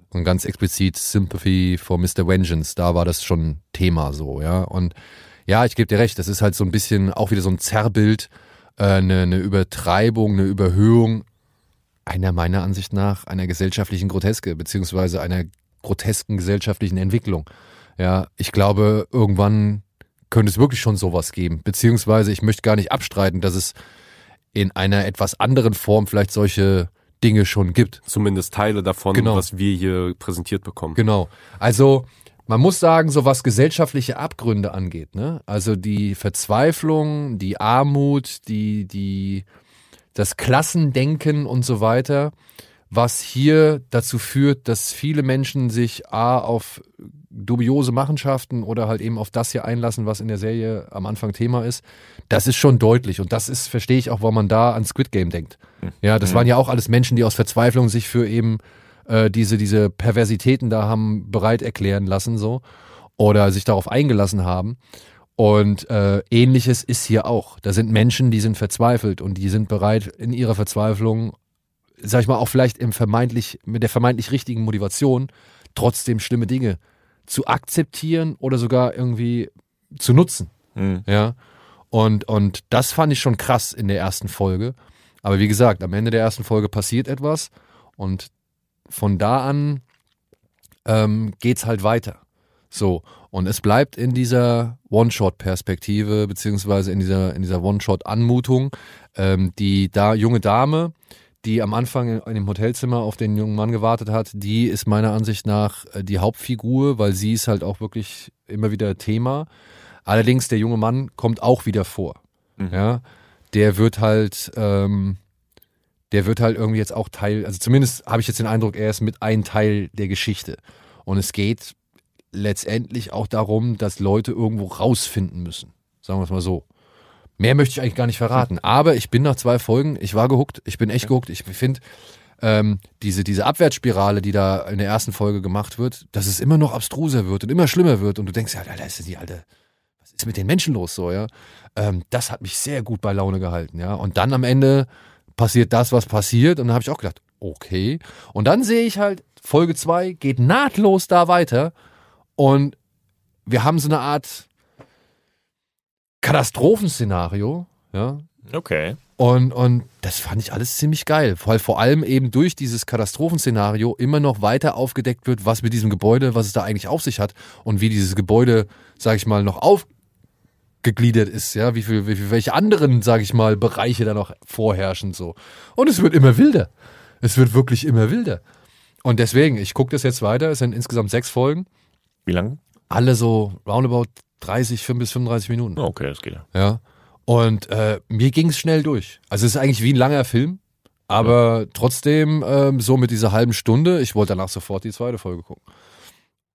Und ganz explizit Sympathy for Mr. Vengeance, da war das schon Thema so, ja. Und ja, ich gebe dir recht, das ist halt so ein bisschen auch wieder so ein Zerrbild, äh, eine, eine Übertreibung, eine Überhöhung einer meiner Ansicht nach einer gesellschaftlichen Groteske, beziehungsweise einer grotesken gesellschaftlichen Entwicklung. Ja, ich glaube, irgendwann könnte es wirklich schon sowas geben, beziehungsweise ich möchte gar nicht abstreiten, dass es in einer etwas anderen Form vielleicht solche Dinge schon gibt. Zumindest Teile davon, Genau. was wir hier präsentiert bekommen. Genau. Also man muss sagen, so was gesellschaftliche Abgründe angeht, ne? Also die Verzweiflung, die Armut, die, die, das Klassendenken und so weiter, was hier dazu führt, dass viele Menschen sich A auf dubiose Machenschaften oder halt eben auf das hier einlassen, was in der Serie am Anfang Thema ist, das ist schon deutlich. Und das ist, verstehe ich auch, warum man da an Squid Game denkt. Ja, das waren ja auch alles Menschen, die aus Verzweiflung sich für eben äh, diese, diese Perversitäten da haben bereit erklären lassen, so. Oder sich darauf eingelassen haben. Und äh, ähnliches ist hier auch. Da sind Menschen, die sind verzweifelt und die sind bereit, in ihrer Verzweiflung, sag ich mal, auch vielleicht im vermeintlich, mit der vermeintlich richtigen Motivation, trotzdem schlimme Dinge zu akzeptieren oder sogar irgendwie zu nutzen. Hm. Ja. Und, und das fand ich schon krass in der ersten Folge. Aber wie gesagt, am Ende der ersten Folge passiert etwas und von da an ähm, geht's halt weiter. So. Und es bleibt in dieser One-Shot-Perspektive, beziehungsweise in dieser, in dieser One-Shot-Anmutung. Ähm, die da junge Dame, die am Anfang in, dem Hotelzimmer auf den jungen Mann gewartet hat, die ist meiner Ansicht nach äh, die Hauptfigur, weil sie ist halt auch wirklich immer wieder Thema. Allerdings, der junge Mann kommt auch wieder vor. Ja, der wird halt, ähm, der wird halt irgendwie jetzt auch Teil, also zumindest habe ich jetzt den Eindruck, er ist mit ein Teil der Geschichte. Und es geht letztendlich auch darum, dass Leute irgendwo rausfinden müssen. Sagen wir es mal so. Mehr möchte ich eigentlich gar nicht verraten. Aber ich bin nach zwei Folgen, ich war gehuckt, ich bin echt gehuckt. Ich finde, ähm, diese, diese Abwärtsspirale, die da in der ersten Folge gemacht wird, dass es immer noch abstruser wird und immer schlimmer wird und du denkst, ja, Alter, ist die alte, was ist mit den Menschen los so, ja? Ähm, das hat mich sehr gut bei Laune gehalten, ja. Und dann am Ende passiert das, was passiert und dann habe ich auch gedacht, okay. Und dann sehe ich halt, Folge 2 geht nahtlos da weiter und wir haben so eine Art Katastrophenszenario, ja, Okay. und, und das fand ich alles ziemlich geil, weil vor allem eben durch dieses Katastrophenszenario immer noch weiter aufgedeckt wird, was mit diesem Gebäude, was es da eigentlich auf sich hat und wie dieses Gebäude, sag ich mal, noch aufgegliedert ist, ja, wie viel, wie viel welche anderen, sage ich mal, Bereiche da noch vorherrschen so. Und es wird immer wilder. Es wird wirklich immer wilder. Und deswegen, ich gucke das jetzt weiter. Es sind insgesamt sechs Folgen. Wie lange? Alle so roundabout 30, 5 bis 35 Minuten. Oh, okay, das geht ja. Ja. Und äh, mir ging es schnell durch. Also es ist eigentlich wie ein langer Film, aber trotzdem ähm, so mit dieser halben Stunde. Ich wollte danach sofort die zweite Folge gucken.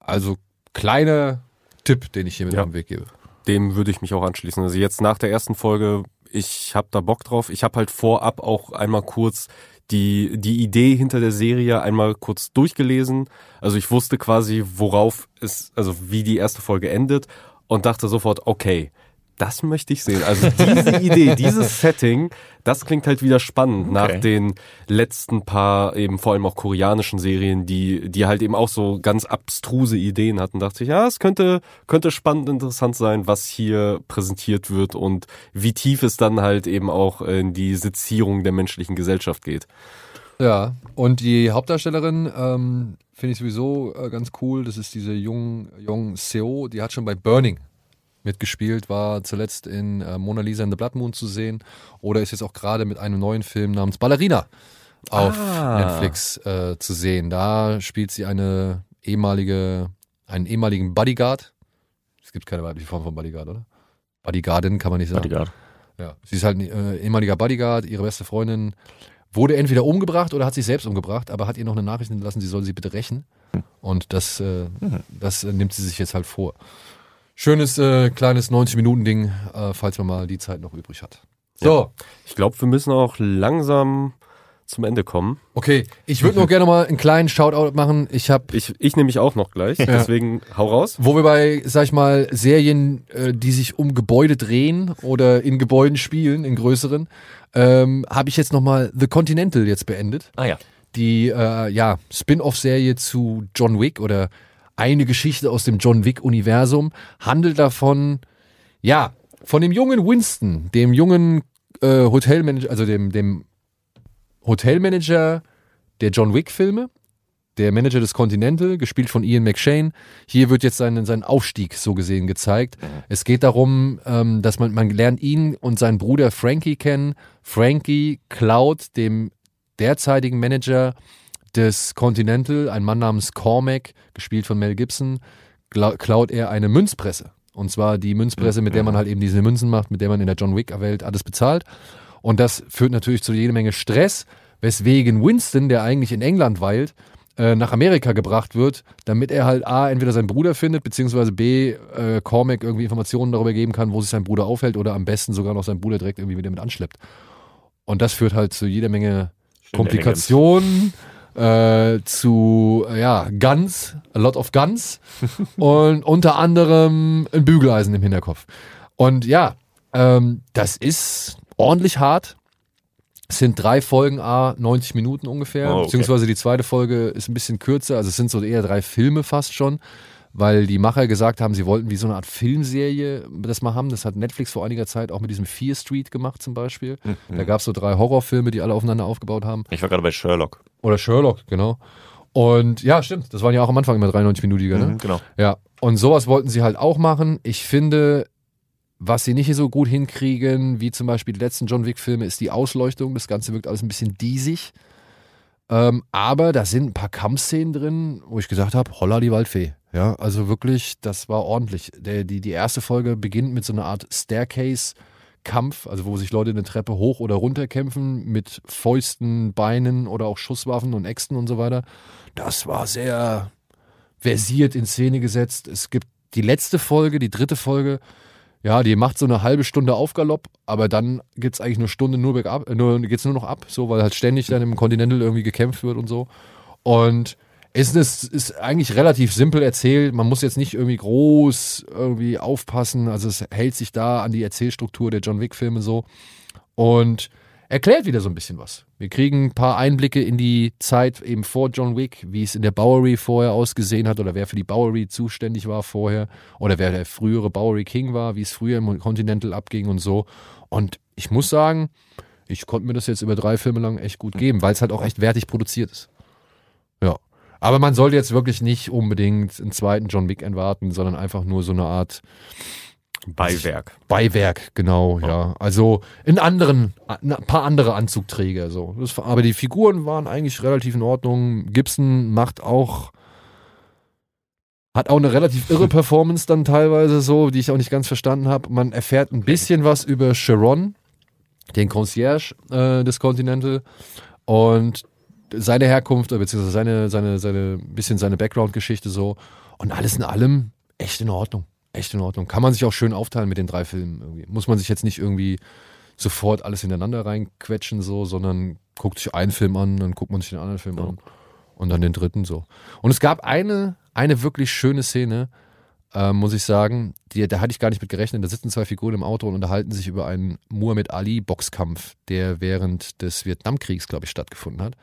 Also kleiner Tipp, den ich hier mit Ja. auf den Weg gebe. Dem würde ich mich auch anschließen. Also jetzt nach der ersten Folge, ich habe da Bock drauf. Ich habe halt vorab auch einmal kurz die, die Idee hinter der Serie einmal kurz durchgelesen. Also ich wusste quasi, worauf es, also wie die erste Folge endet und dachte sofort, okay, das möchte ich sehen. Also diese Idee, dieses Setting, das klingt halt wieder spannend nach Okay. den letzten paar eben vor allem auch koreanischen Serien, die, die halt eben auch so ganz abstruse Ideen hatten. Dachte ich, ja, es könnte, könnte spannend interessant sein, was hier präsentiert wird und wie tief es dann halt eben auch in die Sezierung der menschlichen Gesellschaft geht. Ja, und die Hauptdarstellerin ähm, finde ich sowieso äh, ganz cool. Das ist diese Jung, Jung Seo, die hat schon bei Burning mitgespielt, war zuletzt in äh, Mona Lisa and the Blood Moon zu sehen oder ist jetzt auch gerade mit einem neuen Film namens Ballerina auf Ah. Netflix äh, zu sehen. Da spielt sie eine ehemalige, einen ehemaligen Bodyguard. Es gibt keine weibliche Form von Bodyguard, oder? Bodyguardin kann man nicht sagen. Bodyguard. Ja, sie ist halt ein äh, ehemaliger Bodyguard, ihre beste Freundin wurde entweder umgebracht oder hat sich selbst umgebracht, aber hat ihr noch eine Nachricht hinterlassen, sie soll sie bitte rächen. Und das, äh, das äh, nimmt sie sich jetzt halt vor. Schönes äh, kleines 90-Minuten-Ding, äh, falls man mal die Zeit noch übrig hat. So, Ich glaube, wir müssen auch langsam zum Ende kommen. okay. Ich würde noch gerne mal einen kleinen Shoutout machen. Ich habe Ich, ich nehme mich auch noch gleich, deswegen hau raus. Wo wir bei, sag ich mal, Serien, äh, die sich um Gebäude drehen oder in Gebäuden spielen, in größeren, ähm, habe ich jetzt nochmal The Continental jetzt beendet. Ah ja. Die äh, ja, Spin-off-Serie zu John Wick oder eine Geschichte aus dem John Wick-Universum handelt davon, ja, von dem jungen Winston, dem jungen äh, Hotelmanager, also dem, dem Hotelmanager der John Wick-Filme, der Manager des Continental, gespielt von Ian McShane. Hier wird jetzt sein, sein Aufstieg so gesehen gezeigt. Es geht darum, ähm, dass man, man lernt ihn und seinen Bruder Frankie kennen. Frankie klaut dem derzeitigen Manager des Continental, ein Mann namens Cormac, gespielt von Mel Gibson, klaut er eine Münzpresse. Und zwar die Münzpresse, mit der man halt eben diese Münzen macht, mit der man in der John Wick-Welt alles bezahlt. Und das führt natürlich zu jede Menge Stress, weswegen Winston, der eigentlich in England weilt, äh, nach Amerika gebracht wird, damit er halt A, entweder seinen Bruder findet, beziehungsweise B, äh, Cormac irgendwie Informationen darüber geben kann, wo sich sein Bruder aufhält oder am besten sogar noch seinen Bruder direkt irgendwie wieder mit anschleppt. Und das führt halt zu jeder Menge Komplikationen, äh, zu, äh, ja, Guns, a lot of Guns und unter anderem ein Bügeleisen im Hinterkopf. Und ja, ähm, das ist ordentlich hart. Es sind drei Folgen, a 90 Minuten ungefähr, Oh, okay. beziehungsweise die zweite Folge ist ein bisschen kürzer, also es sind so eher drei Filme fast schon, weil die Macher gesagt haben, sie wollten wie so eine Art Filmserie das mal haben. Das hat Netflix vor einiger Zeit auch mit diesem Fear Street gemacht zum Beispiel. Da gab es so drei Horrorfilme, die alle aufeinander aufgebaut haben. Ich war gerade bei Sherlock. Oder Sherlock, genau. Und ja, stimmt, das waren ja auch am Anfang immer 93-minütige, ne? Mhm, genau. Ja, und sowas wollten sie halt auch machen. Ich finde, was sie nicht so gut hinkriegen, wie zum Beispiel die letzten John Wick-Filme, ist die Ausleuchtung. Das Ganze wirkt alles ein bisschen diesig. Ähm, aber da sind ein paar Kampfszenen drin, wo ich gesagt habe, holla die Waldfee. Ja, also wirklich, das war ordentlich. Der, die, die erste Folge beginnt mit so einer Art Staircase-Kampf, also wo sich Leute eine Treppe hoch oder runter kämpfen mit Fäusten, Beinen oder auch Schusswaffen und Äxten und so weiter. Das war sehr versiert in Szene gesetzt. Es gibt die letzte Folge, die dritte Folge, ja, die macht so eine halbe Stunde Aufgalopp, aber dann gibt es eigentlich eine Stunde nur bergab, äh, nur, geht's nur noch ab, so, weil halt ständig dann im Continental irgendwie gekämpft wird und so. Und es ist, ist eigentlich relativ simpel erzählt. Man muss jetzt nicht irgendwie groß irgendwie aufpassen. Also es hält sich da an die Erzählstruktur der John Wick-Filme so. Und erklärt wieder so ein bisschen was. Wir kriegen ein paar Einblicke in die Zeit eben vor John Wick, wie es in der Bowery vorher ausgesehen hat oder wer für die Bowery zuständig war vorher oder wer der frühere Bowery King war, wie es früher im Continental abging und so. Und ich muss sagen, ich konnte mir das jetzt über drei Filme lang echt gut geben, weil es halt auch echt wertig produziert ist. Ja. Aber man sollte jetzt wirklich nicht unbedingt einen zweiten John Wick erwarten, sondern einfach nur so eine Art Beiwerk. Beiwerk, genau, ja. Also in anderen, ein paar andere Anzugträger, so. Das, aber die Figuren waren eigentlich relativ in Ordnung. Gibson macht auch, hat auch eine relativ irre Performance dann teilweise so, die ich auch nicht ganz verstanden habe. Man erfährt ein bisschen was über Sharon, den Concierge äh, des Continental und seine Herkunft, äh, beziehungsweise seine, seine, seine, bisschen seine Background-Geschichte so. Und alles in allem echt in Ordnung. Echt in Ordnung. Kann man sich auch schön aufteilen mit den drei Filmen. Irgendwie. Muss man sich jetzt nicht irgendwie sofort alles ineinander reinquetschen, so, sondern guckt sich einen Film an, dann guckt man sich den anderen Film an und dann den dritten so. Und es gab eine, eine wirklich schöne Szene, äh, muss ich sagen, die, da hatte ich gar nicht mit gerechnet. Da sitzen zwei Figuren im Auto und unterhalten sich über einen Muhammad Ali Boxkampf, der während des Vietnamkriegs, glaube ich, stattgefunden hat.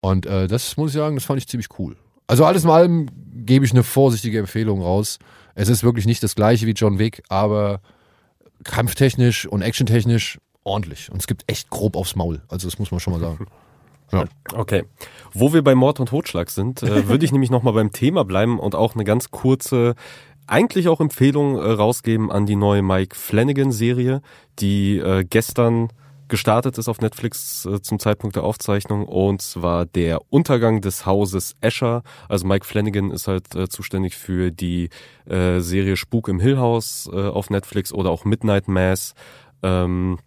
Und äh, das muss ich sagen, das fand ich ziemlich cool. Also alles in allem gebe ich eine vorsichtige Empfehlung raus. Es ist wirklich nicht das gleiche wie John Wick, aber kampftechnisch und actiontechnisch ordentlich. Und es gibt echt grob aufs Maul. Also das muss man schon mal sagen. Ja. Okay. Wo wir bei Mord und Totschlag sind, äh, würde ich nämlich nochmal beim Thema bleiben und auch eine ganz kurze, eigentlich auch Empfehlung äh, rausgeben an die neue Mike Flanagan-Serie, die äh, gestern gestartet ist auf Netflix äh, zum Zeitpunkt der Aufzeichnung und zwar der Untergang des Hauses Escher. Also Mike Flanagan ist halt äh, zuständig für die äh, Serie Spuk im Hill House äh, auf Netflix oder auch Midnight Mass. Ähm,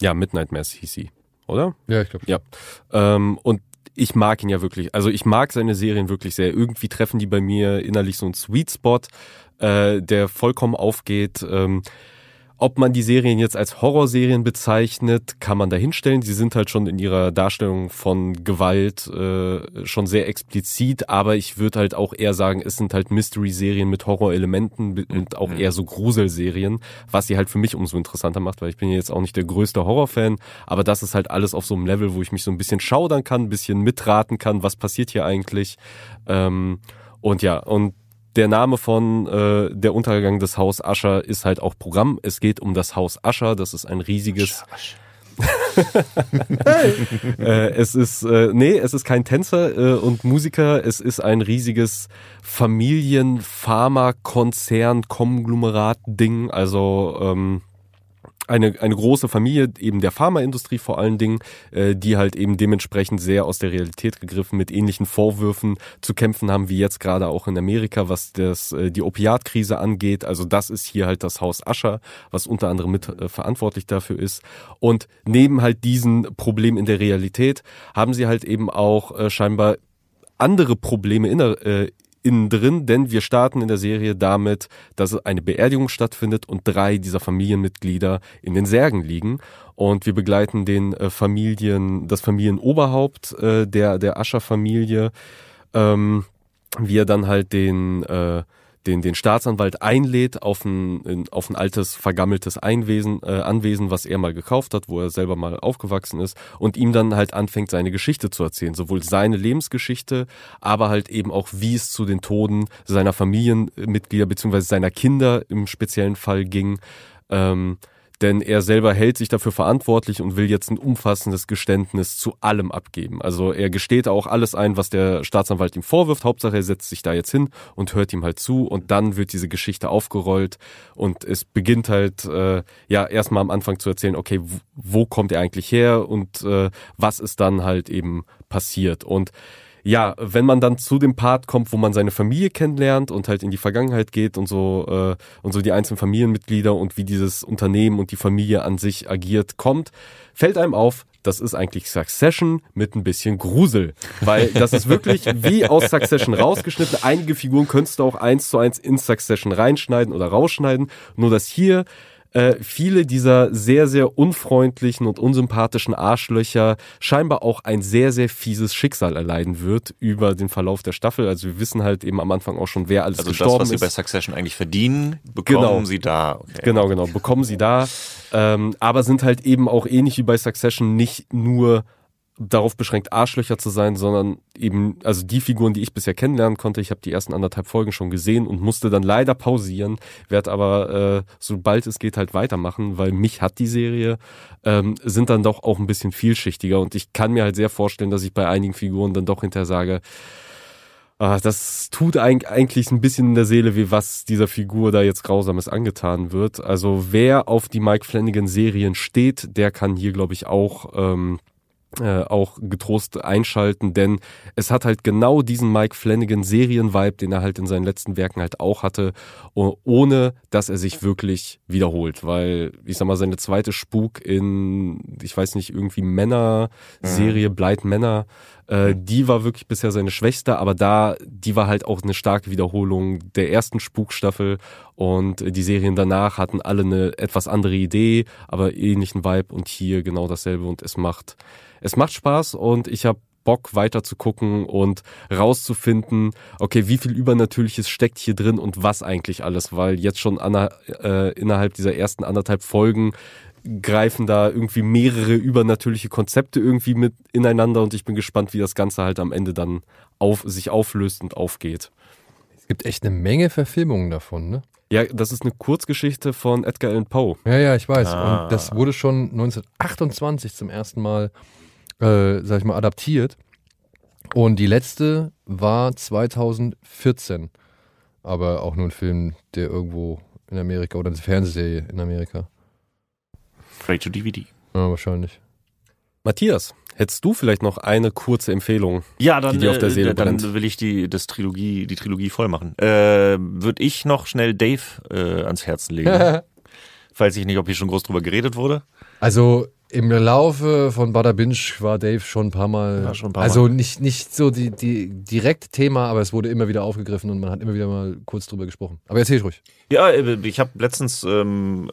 ja, Midnight Mass hieß sie, oder? Ja, ich glaube. Ja. Ähm, und ich mag ihn ja wirklich. Also ich mag seine Serien wirklich sehr. Irgendwie treffen die bei mir innerlich so einen Sweet Spot, äh, der vollkommen aufgeht. Ähm, ob man die Serien jetzt als Horrorserien bezeichnet, kann man dahinstellen. Sie sind halt schon in ihrer Darstellung von Gewalt äh, schon sehr explizit, aber ich würde halt auch eher sagen, es sind halt Mystery-Serien mit Horrorelementen und auch eher so Gruselserien, was sie halt für mich umso interessanter macht, weil ich bin ja jetzt auch nicht der größte Horrorfan, aber das ist halt alles auf so einem Level, wo ich mich so ein bisschen schaudern kann, ein bisschen mitraten kann, was passiert hier eigentlich. Ähm, und ja, und der Name von äh, der Untergang des Haus Ascher ist halt auch Programm. Es geht um das Haus Ascher. Das ist ein riesiges. äh, es ist äh, nee, es ist kein Tänzer äh, und Musiker. Es ist ein riesiges Familien-Pharma-Konzern-Konglomerat-Ding. Also ähm, eine, eine große Familie eben der Pharmaindustrie vor allen Dingen, äh, die halt eben dementsprechend sehr aus der Realität gegriffen mit ähnlichen Vorwürfen zu kämpfen haben, wie jetzt gerade auch in Amerika, was das, äh, die Opiatkrise angeht. Also das ist hier halt das Haus Ascher, was unter anderem mit äh, verantwortlich dafür ist. Und neben halt diesen Problemen in der Realität haben sie halt eben auch äh, scheinbar andere Probleme inner, äh, innen drin, denn wir starten in der Serie damit, dass eine Beerdigung stattfindet und drei dieser Familienmitglieder in den Särgen liegen. Und wir begleiten den äh, Familien, das Familienoberhaupt äh, der, der Ascher-Familie, ähm, wie er dann halt den, äh, den, den Staatsanwalt einlädt auf ein, auf ein altes, vergammeltes Einwesen, äh, Anwesen, was er mal gekauft hat, wo er selber mal aufgewachsen ist und ihm dann halt anfängt, seine Geschichte zu erzählen. Sowohl seine Lebensgeschichte, aber halt eben auch, wie es zu den Toden seiner Familienmitglieder beziehungsweise seiner Kinder im speziellen Fall ging. Ähm, denn er selber hält sich dafür verantwortlich und will jetzt ein umfassendes Geständnis zu allem abgeben. Also er gesteht auch alles ein, was der Staatsanwalt ihm vorwirft. Hauptsache er setzt sich da jetzt hin und hört ihm halt zu und dann wird diese Geschichte aufgerollt und es beginnt halt äh, ja erstmal am Anfang zu erzählen, okay, wo kommt er eigentlich her und äh, was ist dann halt eben passiert und ja, wenn man dann zu dem Part kommt, wo man seine Familie kennenlernt und halt in die Vergangenheit geht und so äh, und so die einzelnen Familienmitglieder und wie dieses Unternehmen und die Familie an sich agiert kommt, fällt einem auf, das ist eigentlich Succession mit ein bisschen Grusel. Weil das ist wirklich wie aus Succession rausgeschnitten. Einige Figuren könntest du auch eins zu eins in Succession reinschneiden oder rausschneiden. Nur dass hier äh, viele dieser sehr, sehr unfreundlichen und unsympathischen Arschlöcher scheinbar auch ein sehr, sehr fieses Schicksal erleiden wird über den Verlauf der Staffel. Also wir wissen halt eben am Anfang auch schon, wer alles Also gestorben das, was ist. sie bei Succession eigentlich verdienen, bekommen Genau. sie da. Okay. Genau, genau, bekommen sie da. Ähm, aber sind halt eben auch ähnlich wie bei Succession nicht nur darauf beschränkt, Arschlöcher zu sein, sondern eben, also die Figuren, die ich bisher kennenlernen konnte, ich habe die ersten anderthalb Folgen schon gesehen und musste dann leider pausieren, werde aber, äh, sobald es geht, halt weitermachen, weil mich hat die Serie, ähm, sind dann doch auch ein bisschen vielschichtiger und ich kann mir halt sehr vorstellen, dass ich bei einigen Figuren dann doch hinterher sage, Ah, das tut eigentlich ein bisschen in der Seele weh, was dieser Figur da jetzt Grausames angetan wird. Also wer auf die Mike Flanagan Serien steht, der kann hier, glaube ich, auch ähm, äh, auch getrost einschalten, denn es hat halt genau diesen Mike Flanagan Serien-Vibe, den er halt in seinen letzten Werken halt auch hatte, ohne dass er sich wirklich wiederholt, weil ich sag mal seine zweite Spuk in, ich weiß nicht irgendwie Männer-Serie, mhm. Blind Männer, äh, die war wirklich bisher seine schwächste, aber da, die war halt auch eine starke Wiederholung der ersten Spukstaffel. Und die Serien danach hatten alle eine etwas andere Idee, aber ähnlichen Vibe und hier genau dasselbe. Und es macht es macht Spaß und ich habe Bock weiter zu gucken und rauszufinden, okay, wie viel Übernatürliches steckt hier drin und was eigentlich alles, weil jetzt schon an, äh, innerhalb dieser ersten anderthalb Folgen greifen da irgendwie mehrere übernatürliche Konzepte irgendwie mit ineinander und ich bin gespannt, wie das Ganze halt am Ende dann auf, sich auflöst und aufgeht. Es gibt echt eine Menge Verfilmungen davon, ne? Ja, das ist eine Kurzgeschichte von Edgar Allan Poe. Ja, ja, ich weiß. Ah. Und das wurde schon 1928 zum ersten Mal äh, sag ich mal, adaptiert. Und die letzte war 2014. Aber auch nur ein Film, der irgendwo in Amerika oder eine Fernsehserie in Amerika. Vielleicht zu DVD. Ja, wahrscheinlich. Matthias, hättest du vielleicht noch eine kurze Empfehlung, ja, dann, die dir auf der äh, Seele dann brennt? will ich die, das Trilogie, die Trilogie voll machen. Äh, Würde ich noch schnell Dave äh, ans Herzen legen. Falls ich nicht, ob hier schon groß drüber geredet wurde. Also im Laufe von Bada Binge war Dave schon ein paar Mal. Schon ein paar also Mal. nicht, nicht so die, die direkt Thema, aber es wurde immer wieder aufgegriffen und man hat immer wieder mal kurz drüber gesprochen. Aber erzähl ruhig. Ja, äh, ich habe letztens ähm,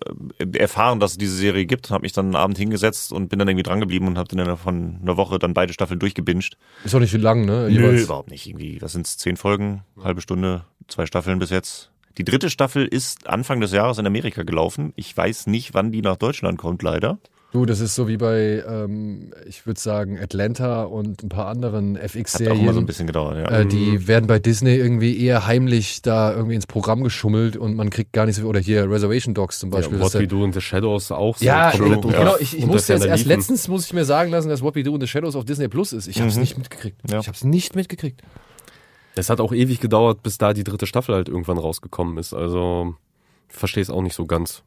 erfahren, dass es diese Serie gibt, habe mich dann einen Abend hingesetzt und bin dann irgendwie drangeblieben und habe dann von einer Woche dann beide Staffeln durchgebinged. Ist auch nicht lang, ne? Nö, überhaupt nicht. Irgendwie, was sind's? Zehn Folgen, halbe Stunde, zwei Staffeln bis jetzt. Die dritte Staffel ist Anfang des Jahres in Amerika gelaufen. Ich weiß nicht, wann die nach Deutschland kommt, leider. Du, das ist so wie bei, ähm, ich würde sagen, Atlanta und ein paar anderen Hat auch mal so ein FX-Serien. bisschen gedauert, ja. Äh, die werden bei Disney irgendwie eher heimlich da irgendwie ins Programm geschummelt und man kriegt gar nicht so viel. Oder hier Reservation Dogs zum Beispiel. ja, What We Do in the Shadows auch so ja, genau. Ich, ich musste jetzt erst letztens, muss ich mir sagen lassen, dass What We Do in the Shadows auf Disney Plus ist. Ich habe es Mhm. nicht mitgekriegt. Ja. Ich habe es nicht mitgekriegt. Es hat auch ewig gedauert, bis da die dritte Staffel halt irgendwann rausgekommen ist. Also ich verstehe es auch nicht so ganz.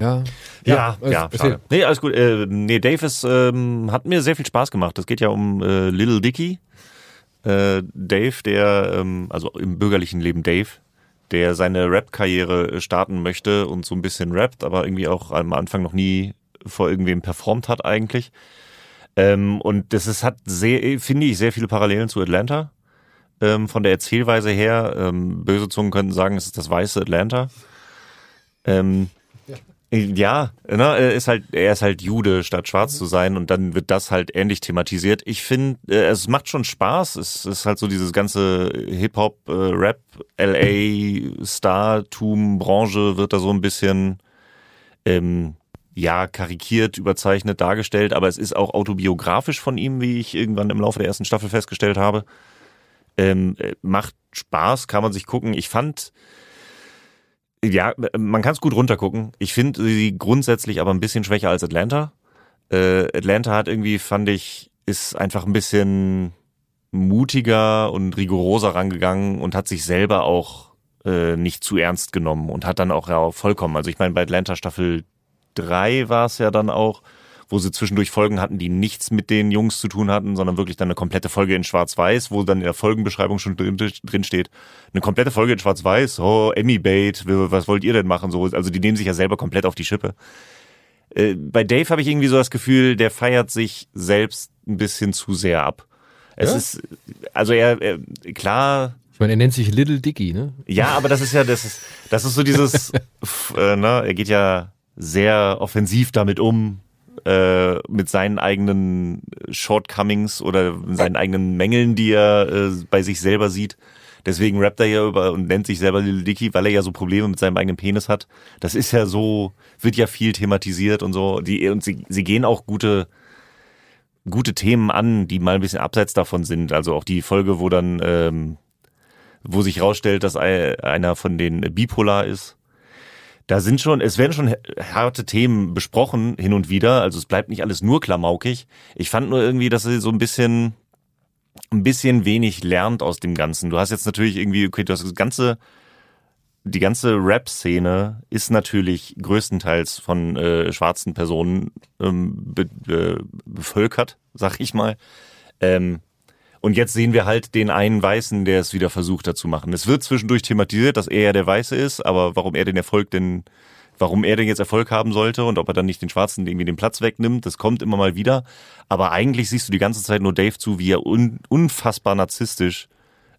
Ja, Ja, ja, erzähl. schade. Nee, alles gut. Äh, nee, Dave ist, ähm, hat mir sehr viel Spaß gemacht. Es geht ja um äh, Little Dicky. Äh, Dave, der, ähm, also im bürgerlichen Leben Dave, der seine Rap-Karriere äh, starten möchte und so ein bisschen rappt, aber irgendwie auch am Anfang noch nie vor irgendwem performt hat eigentlich. Ähm, und das ist, hat sehr, finde ich, sehr viele Parallelen zu Atlanta. Ähm, von der Erzählweise her, ähm, böse Zungen könnten sagen, es ist das weiße Atlanta. Ähm, ja, ne, er ist halt, er ist halt Jude, statt schwarz zu sein und dann wird das halt ähnlich thematisiert. Ich finde, äh, es macht schon Spaß. Es ist halt so dieses ganze Hip-Hop, äh, Rap, LA, Startum, Branche wird da so ein bisschen, ähm, ja, karikiert, überzeichnet dargestellt, aber es ist auch autobiografisch von ihm, wie ich irgendwann im Laufe der ersten Staffel festgestellt habe. Ähm, äh, macht Spaß, kann man sich gucken. Ich fand, ja, man kann es gut runtergucken. Ich finde sie grundsätzlich aber ein bisschen schwächer als Atlanta. Äh, Atlanta hat irgendwie, fand ich, ist einfach ein bisschen mutiger und rigoroser rangegangen und hat sich selber auch äh, nicht zu ernst genommen und hat dann auch ja vollkommen, also ich meine bei Atlanta Staffel 3 war es ja dann auch, wo sie zwischendurch Folgen hatten, die nichts mit den Jungs zu tun hatten, sondern wirklich dann eine komplette Folge in Schwarz-Weiß, wo dann in der Folgenbeschreibung schon drin, drin steht, eine komplette Folge in Schwarz-Weiß, oh, Emmy Bait, was wollt ihr denn machen? So, also die nehmen sich ja selber komplett auf die Schippe. Äh, bei Dave habe ich irgendwie so das Gefühl, der feiert sich selbst ein bisschen zu sehr ab. Es Ja? ist, also er, er, klar, Ich meine, er nennt sich Little Dicky, ne? ja, aber das ist ja, das ist, das ist so dieses, äh, ne, er geht ja sehr offensiv damit um, äh, mit seinen eigenen Shortcomings oder seinen eigenen Mängeln, die er äh, bei sich selber sieht. Deswegen rappt er ja über und nennt sich selber Lil Dicky, weil er ja so Probleme mit seinem eigenen Penis hat. Das ist ja so, wird ja viel thematisiert und so. Die, und sie, sie gehen auch gute, gute Themen an, die mal ein bisschen abseits davon sind. Also auch die Folge, wo dann, ähm, wo sich rausstellt, dass ei- einer von den bipolar ist. Da sind schon, es werden schon harte Themen besprochen hin und wieder. Also es bleibt nicht alles nur klamaukig. Ich fand nur irgendwie, dass sie so ein bisschen, ein bisschen wenig lernt aus dem Ganzen. Du hast jetzt natürlich irgendwie, okay, du hast das ganze, die ganze Rap-Szene ist natürlich größtenteils von äh, schwarzen Personen ähm, be, be, bevölkert, sag ich mal. Ähm, und jetzt sehen wir halt den einen Weißen, der es wieder versucht hat zu machen. Es wird zwischendurch thematisiert, dass er ja der Weiße ist, aber warum er den Erfolg denn, warum er denn jetzt Erfolg haben sollte und ob er dann nicht den Schwarzen irgendwie den Platz wegnimmt, das kommt immer mal wieder. Aber eigentlich siehst du die ganze Zeit nur Dave zu, wie er un, unfassbar narzisstisch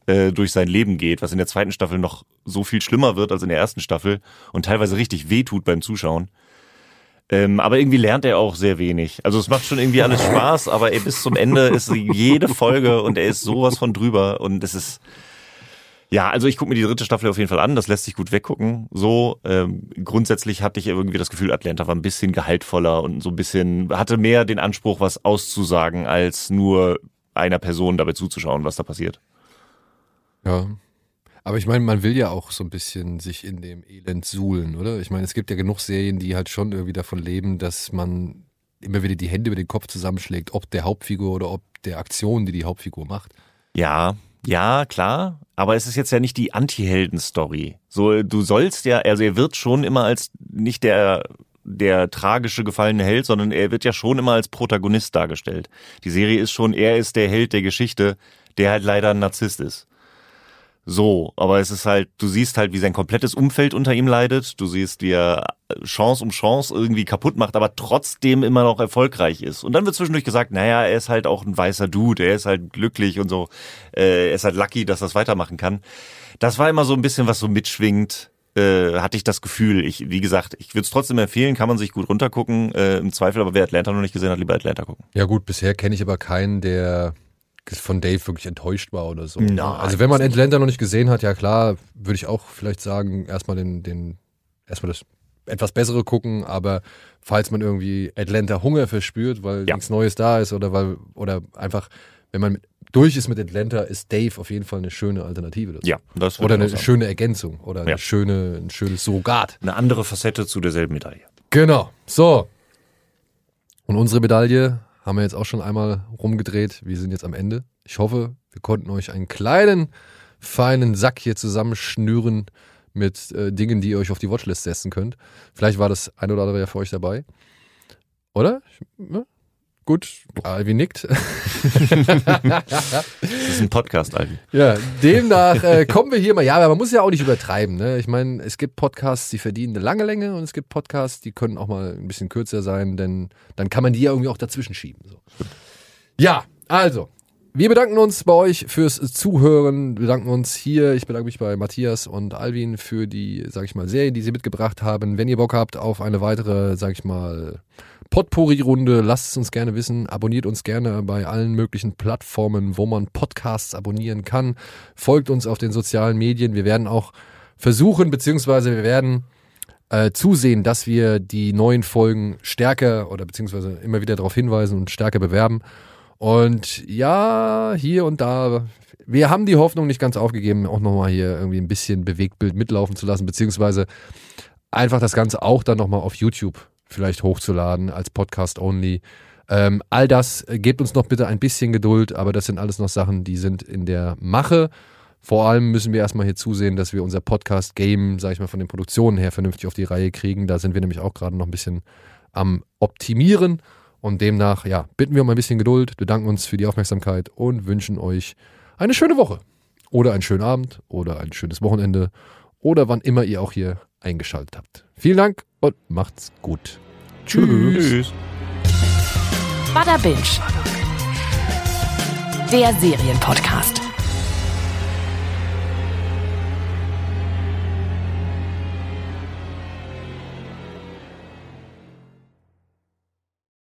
äh, durch sein Leben geht, was in der zweiten Staffel noch so viel schlimmer wird als in der ersten Staffel und teilweise richtig wehtut beim Zuschauen. Ähm, aber irgendwie lernt er auch sehr wenig. Also es macht schon irgendwie alles Spaß, aber ey, bis zum Ende ist jede Folge und er ist sowas von drüber und es ist ja, also ich gucke mir die dritte Staffel auf jeden Fall an, das lässt sich gut weggucken. So ähm, grundsätzlich hatte ich irgendwie das Gefühl, Atlanta war ein bisschen gehaltvoller und so ein bisschen hatte mehr den Anspruch, was auszusagen, als nur einer Person dabei zuzuschauen, was da passiert. Ja. Aber ich meine, man will ja auch so ein bisschen sich in dem Elend suhlen, oder? Ich meine, es gibt ja genug Serien, die halt schon irgendwie davon leben, dass man immer wieder die Hände über den Kopf zusammenschlägt, ob der Hauptfigur oder ob der Aktion, die die Hauptfigur macht. Ja, ja, klar. Aber es ist jetzt ja nicht die Anti-Helden-Story. So, du sollst ja, also er wird schon immer als nicht der der tragische gefallene Held, sondern er wird ja schon immer als Protagonist dargestellt. Die Serie ist schon, er ist der Held der Geschichte, der halt leider ein Narzisst ist. So, aber es ist halt, du siehst halt, wie sein komplettes Umfeld unter ihm leidet. Du siehst, wie er Chance um Chance irgendwie kaputt macht, aber trotzdem immer noch erfolgreich ist. Und dann wird zwischendurch gesagt, naja, er ist halt auch ein weißer Dude, er ist halt glücklich und so. Äh, er ist halt lucky, dass er es weitermachen kann. Das war immer so ein bisschen, was so mitschwingt. Äh, hatte ich das Gefühl. Ich, wie gesagt, ich würde es trotzdem empfehlen, kann man sich gut runtergucken. Äh, Im Zweifel, aber wer Atlanta noch nicht gesehen hat, lieber Atlanta gucken. Ja gut, bisher kenne ich aber keinen, der von Dave wirklich enttäuscht war oder so. Nein, also wenn man Atlanta noch nicht gesehen hat, ja klar, würde ich auch vielleicht sagen, erstmal den, den, erstmal das etwas bessere gucken, aber falls man irgendwie Atlanta Hunger verspürt, weil Ja. nichts Neues da ist oder weil, oder einfach, wenn man mit, durch ist mit Atlanta, ist Dave auf jeden Fall eine schöne Alternative dazu. Ja, das Oder eine schöne Ergänzung oder eine Ja. schöne, ein schönes Surrogat. eine andere Facette zu derselben Medaille. Genau. So. Und unsere Medaille haben wir jetzt auch schon einmal rumgedreht. Wir sind jetzt am Ende. Ich hoffe, wir konnten euch einen kleinen, feinen Sack hier zusammenschnüren mit äh, Dingen, die ihr euch auf die Watchlist setzen könnt. Vielleicht war das ein oder andere ja für euch dabei. Oder? Ich- ja? Gut, Alvi nickt. Das ist ein Podcast, Alvi. Ja, demnach äh, kommen wir hier mal. Ja, aber man muss ja auch nicht übertreiben. Ne? Ich meine, es gibt Podcasts, die verdienen eine lange Länge und es gibt Podcasts, die können auch mal ein bisschen kürzer sein, denn dann kann man die ja irgendwie auch dazwischen schieben. So. Ja, also. Wir bedanken uns bei euch fürs Zuhören. Wir bedanken uns hier. Ich bedanke mich bei Matthias und Alvin für die, sag ich mal, Serien, die sie mitgebracht haben. Wenn ihr Bock habt auf eine weitere, sag ich mal, Potpourri-Runde, lasst es uns gerne wissen. Abonniert uns gerne bei allen möglichen Plattformen, wo man Podcasts abonnieren kann. Folgt uns auf den sozialen Medien. Wir werden auch versuchen, beziehungsweise wir werden äh, zusehen, dass wir die neuen Folgen stärker oder beziehungsweise immer wieder darauf hinweisen und stärker bewerben. Und ja, hier und da, wir haben die Hoffnung nicht ganz aufgegeben, auch nochmal hier irgendwie ein bisschen Bewegtbild mitlaufen zu lassen, beziehungsweise einfach das Ganze auch dann nochmal auf YouTube vielleicht hochzuladen als Podcast only. Ähm, all das, äh, gebt uns noch bitte ein bisschen Geduld, aber das sind alles noch Sachen, die sind in der Mache. Vor allem müssen wir erstmal hier zusehen, dass wir unser Podcast-Game, sag ich mal, von den Produktionen her vernünftig auf die Reihe kriegen. Da sind wir nämlich auch gerade noch ein bisschen am Optimieren. Und demnach, ja, bitten wir um ein bisschen Geduld, bedanken uns für die Aufmerksamkeit und wünschen euch eine schöne Woche. Oder einen schönen Abend oder ein schönes Wochenende oder wann immer ihr auch hier eingeschaltet habt. Vielen Dank und macht's gut. Tschüss. Bada Binge. Der Serienpodcast.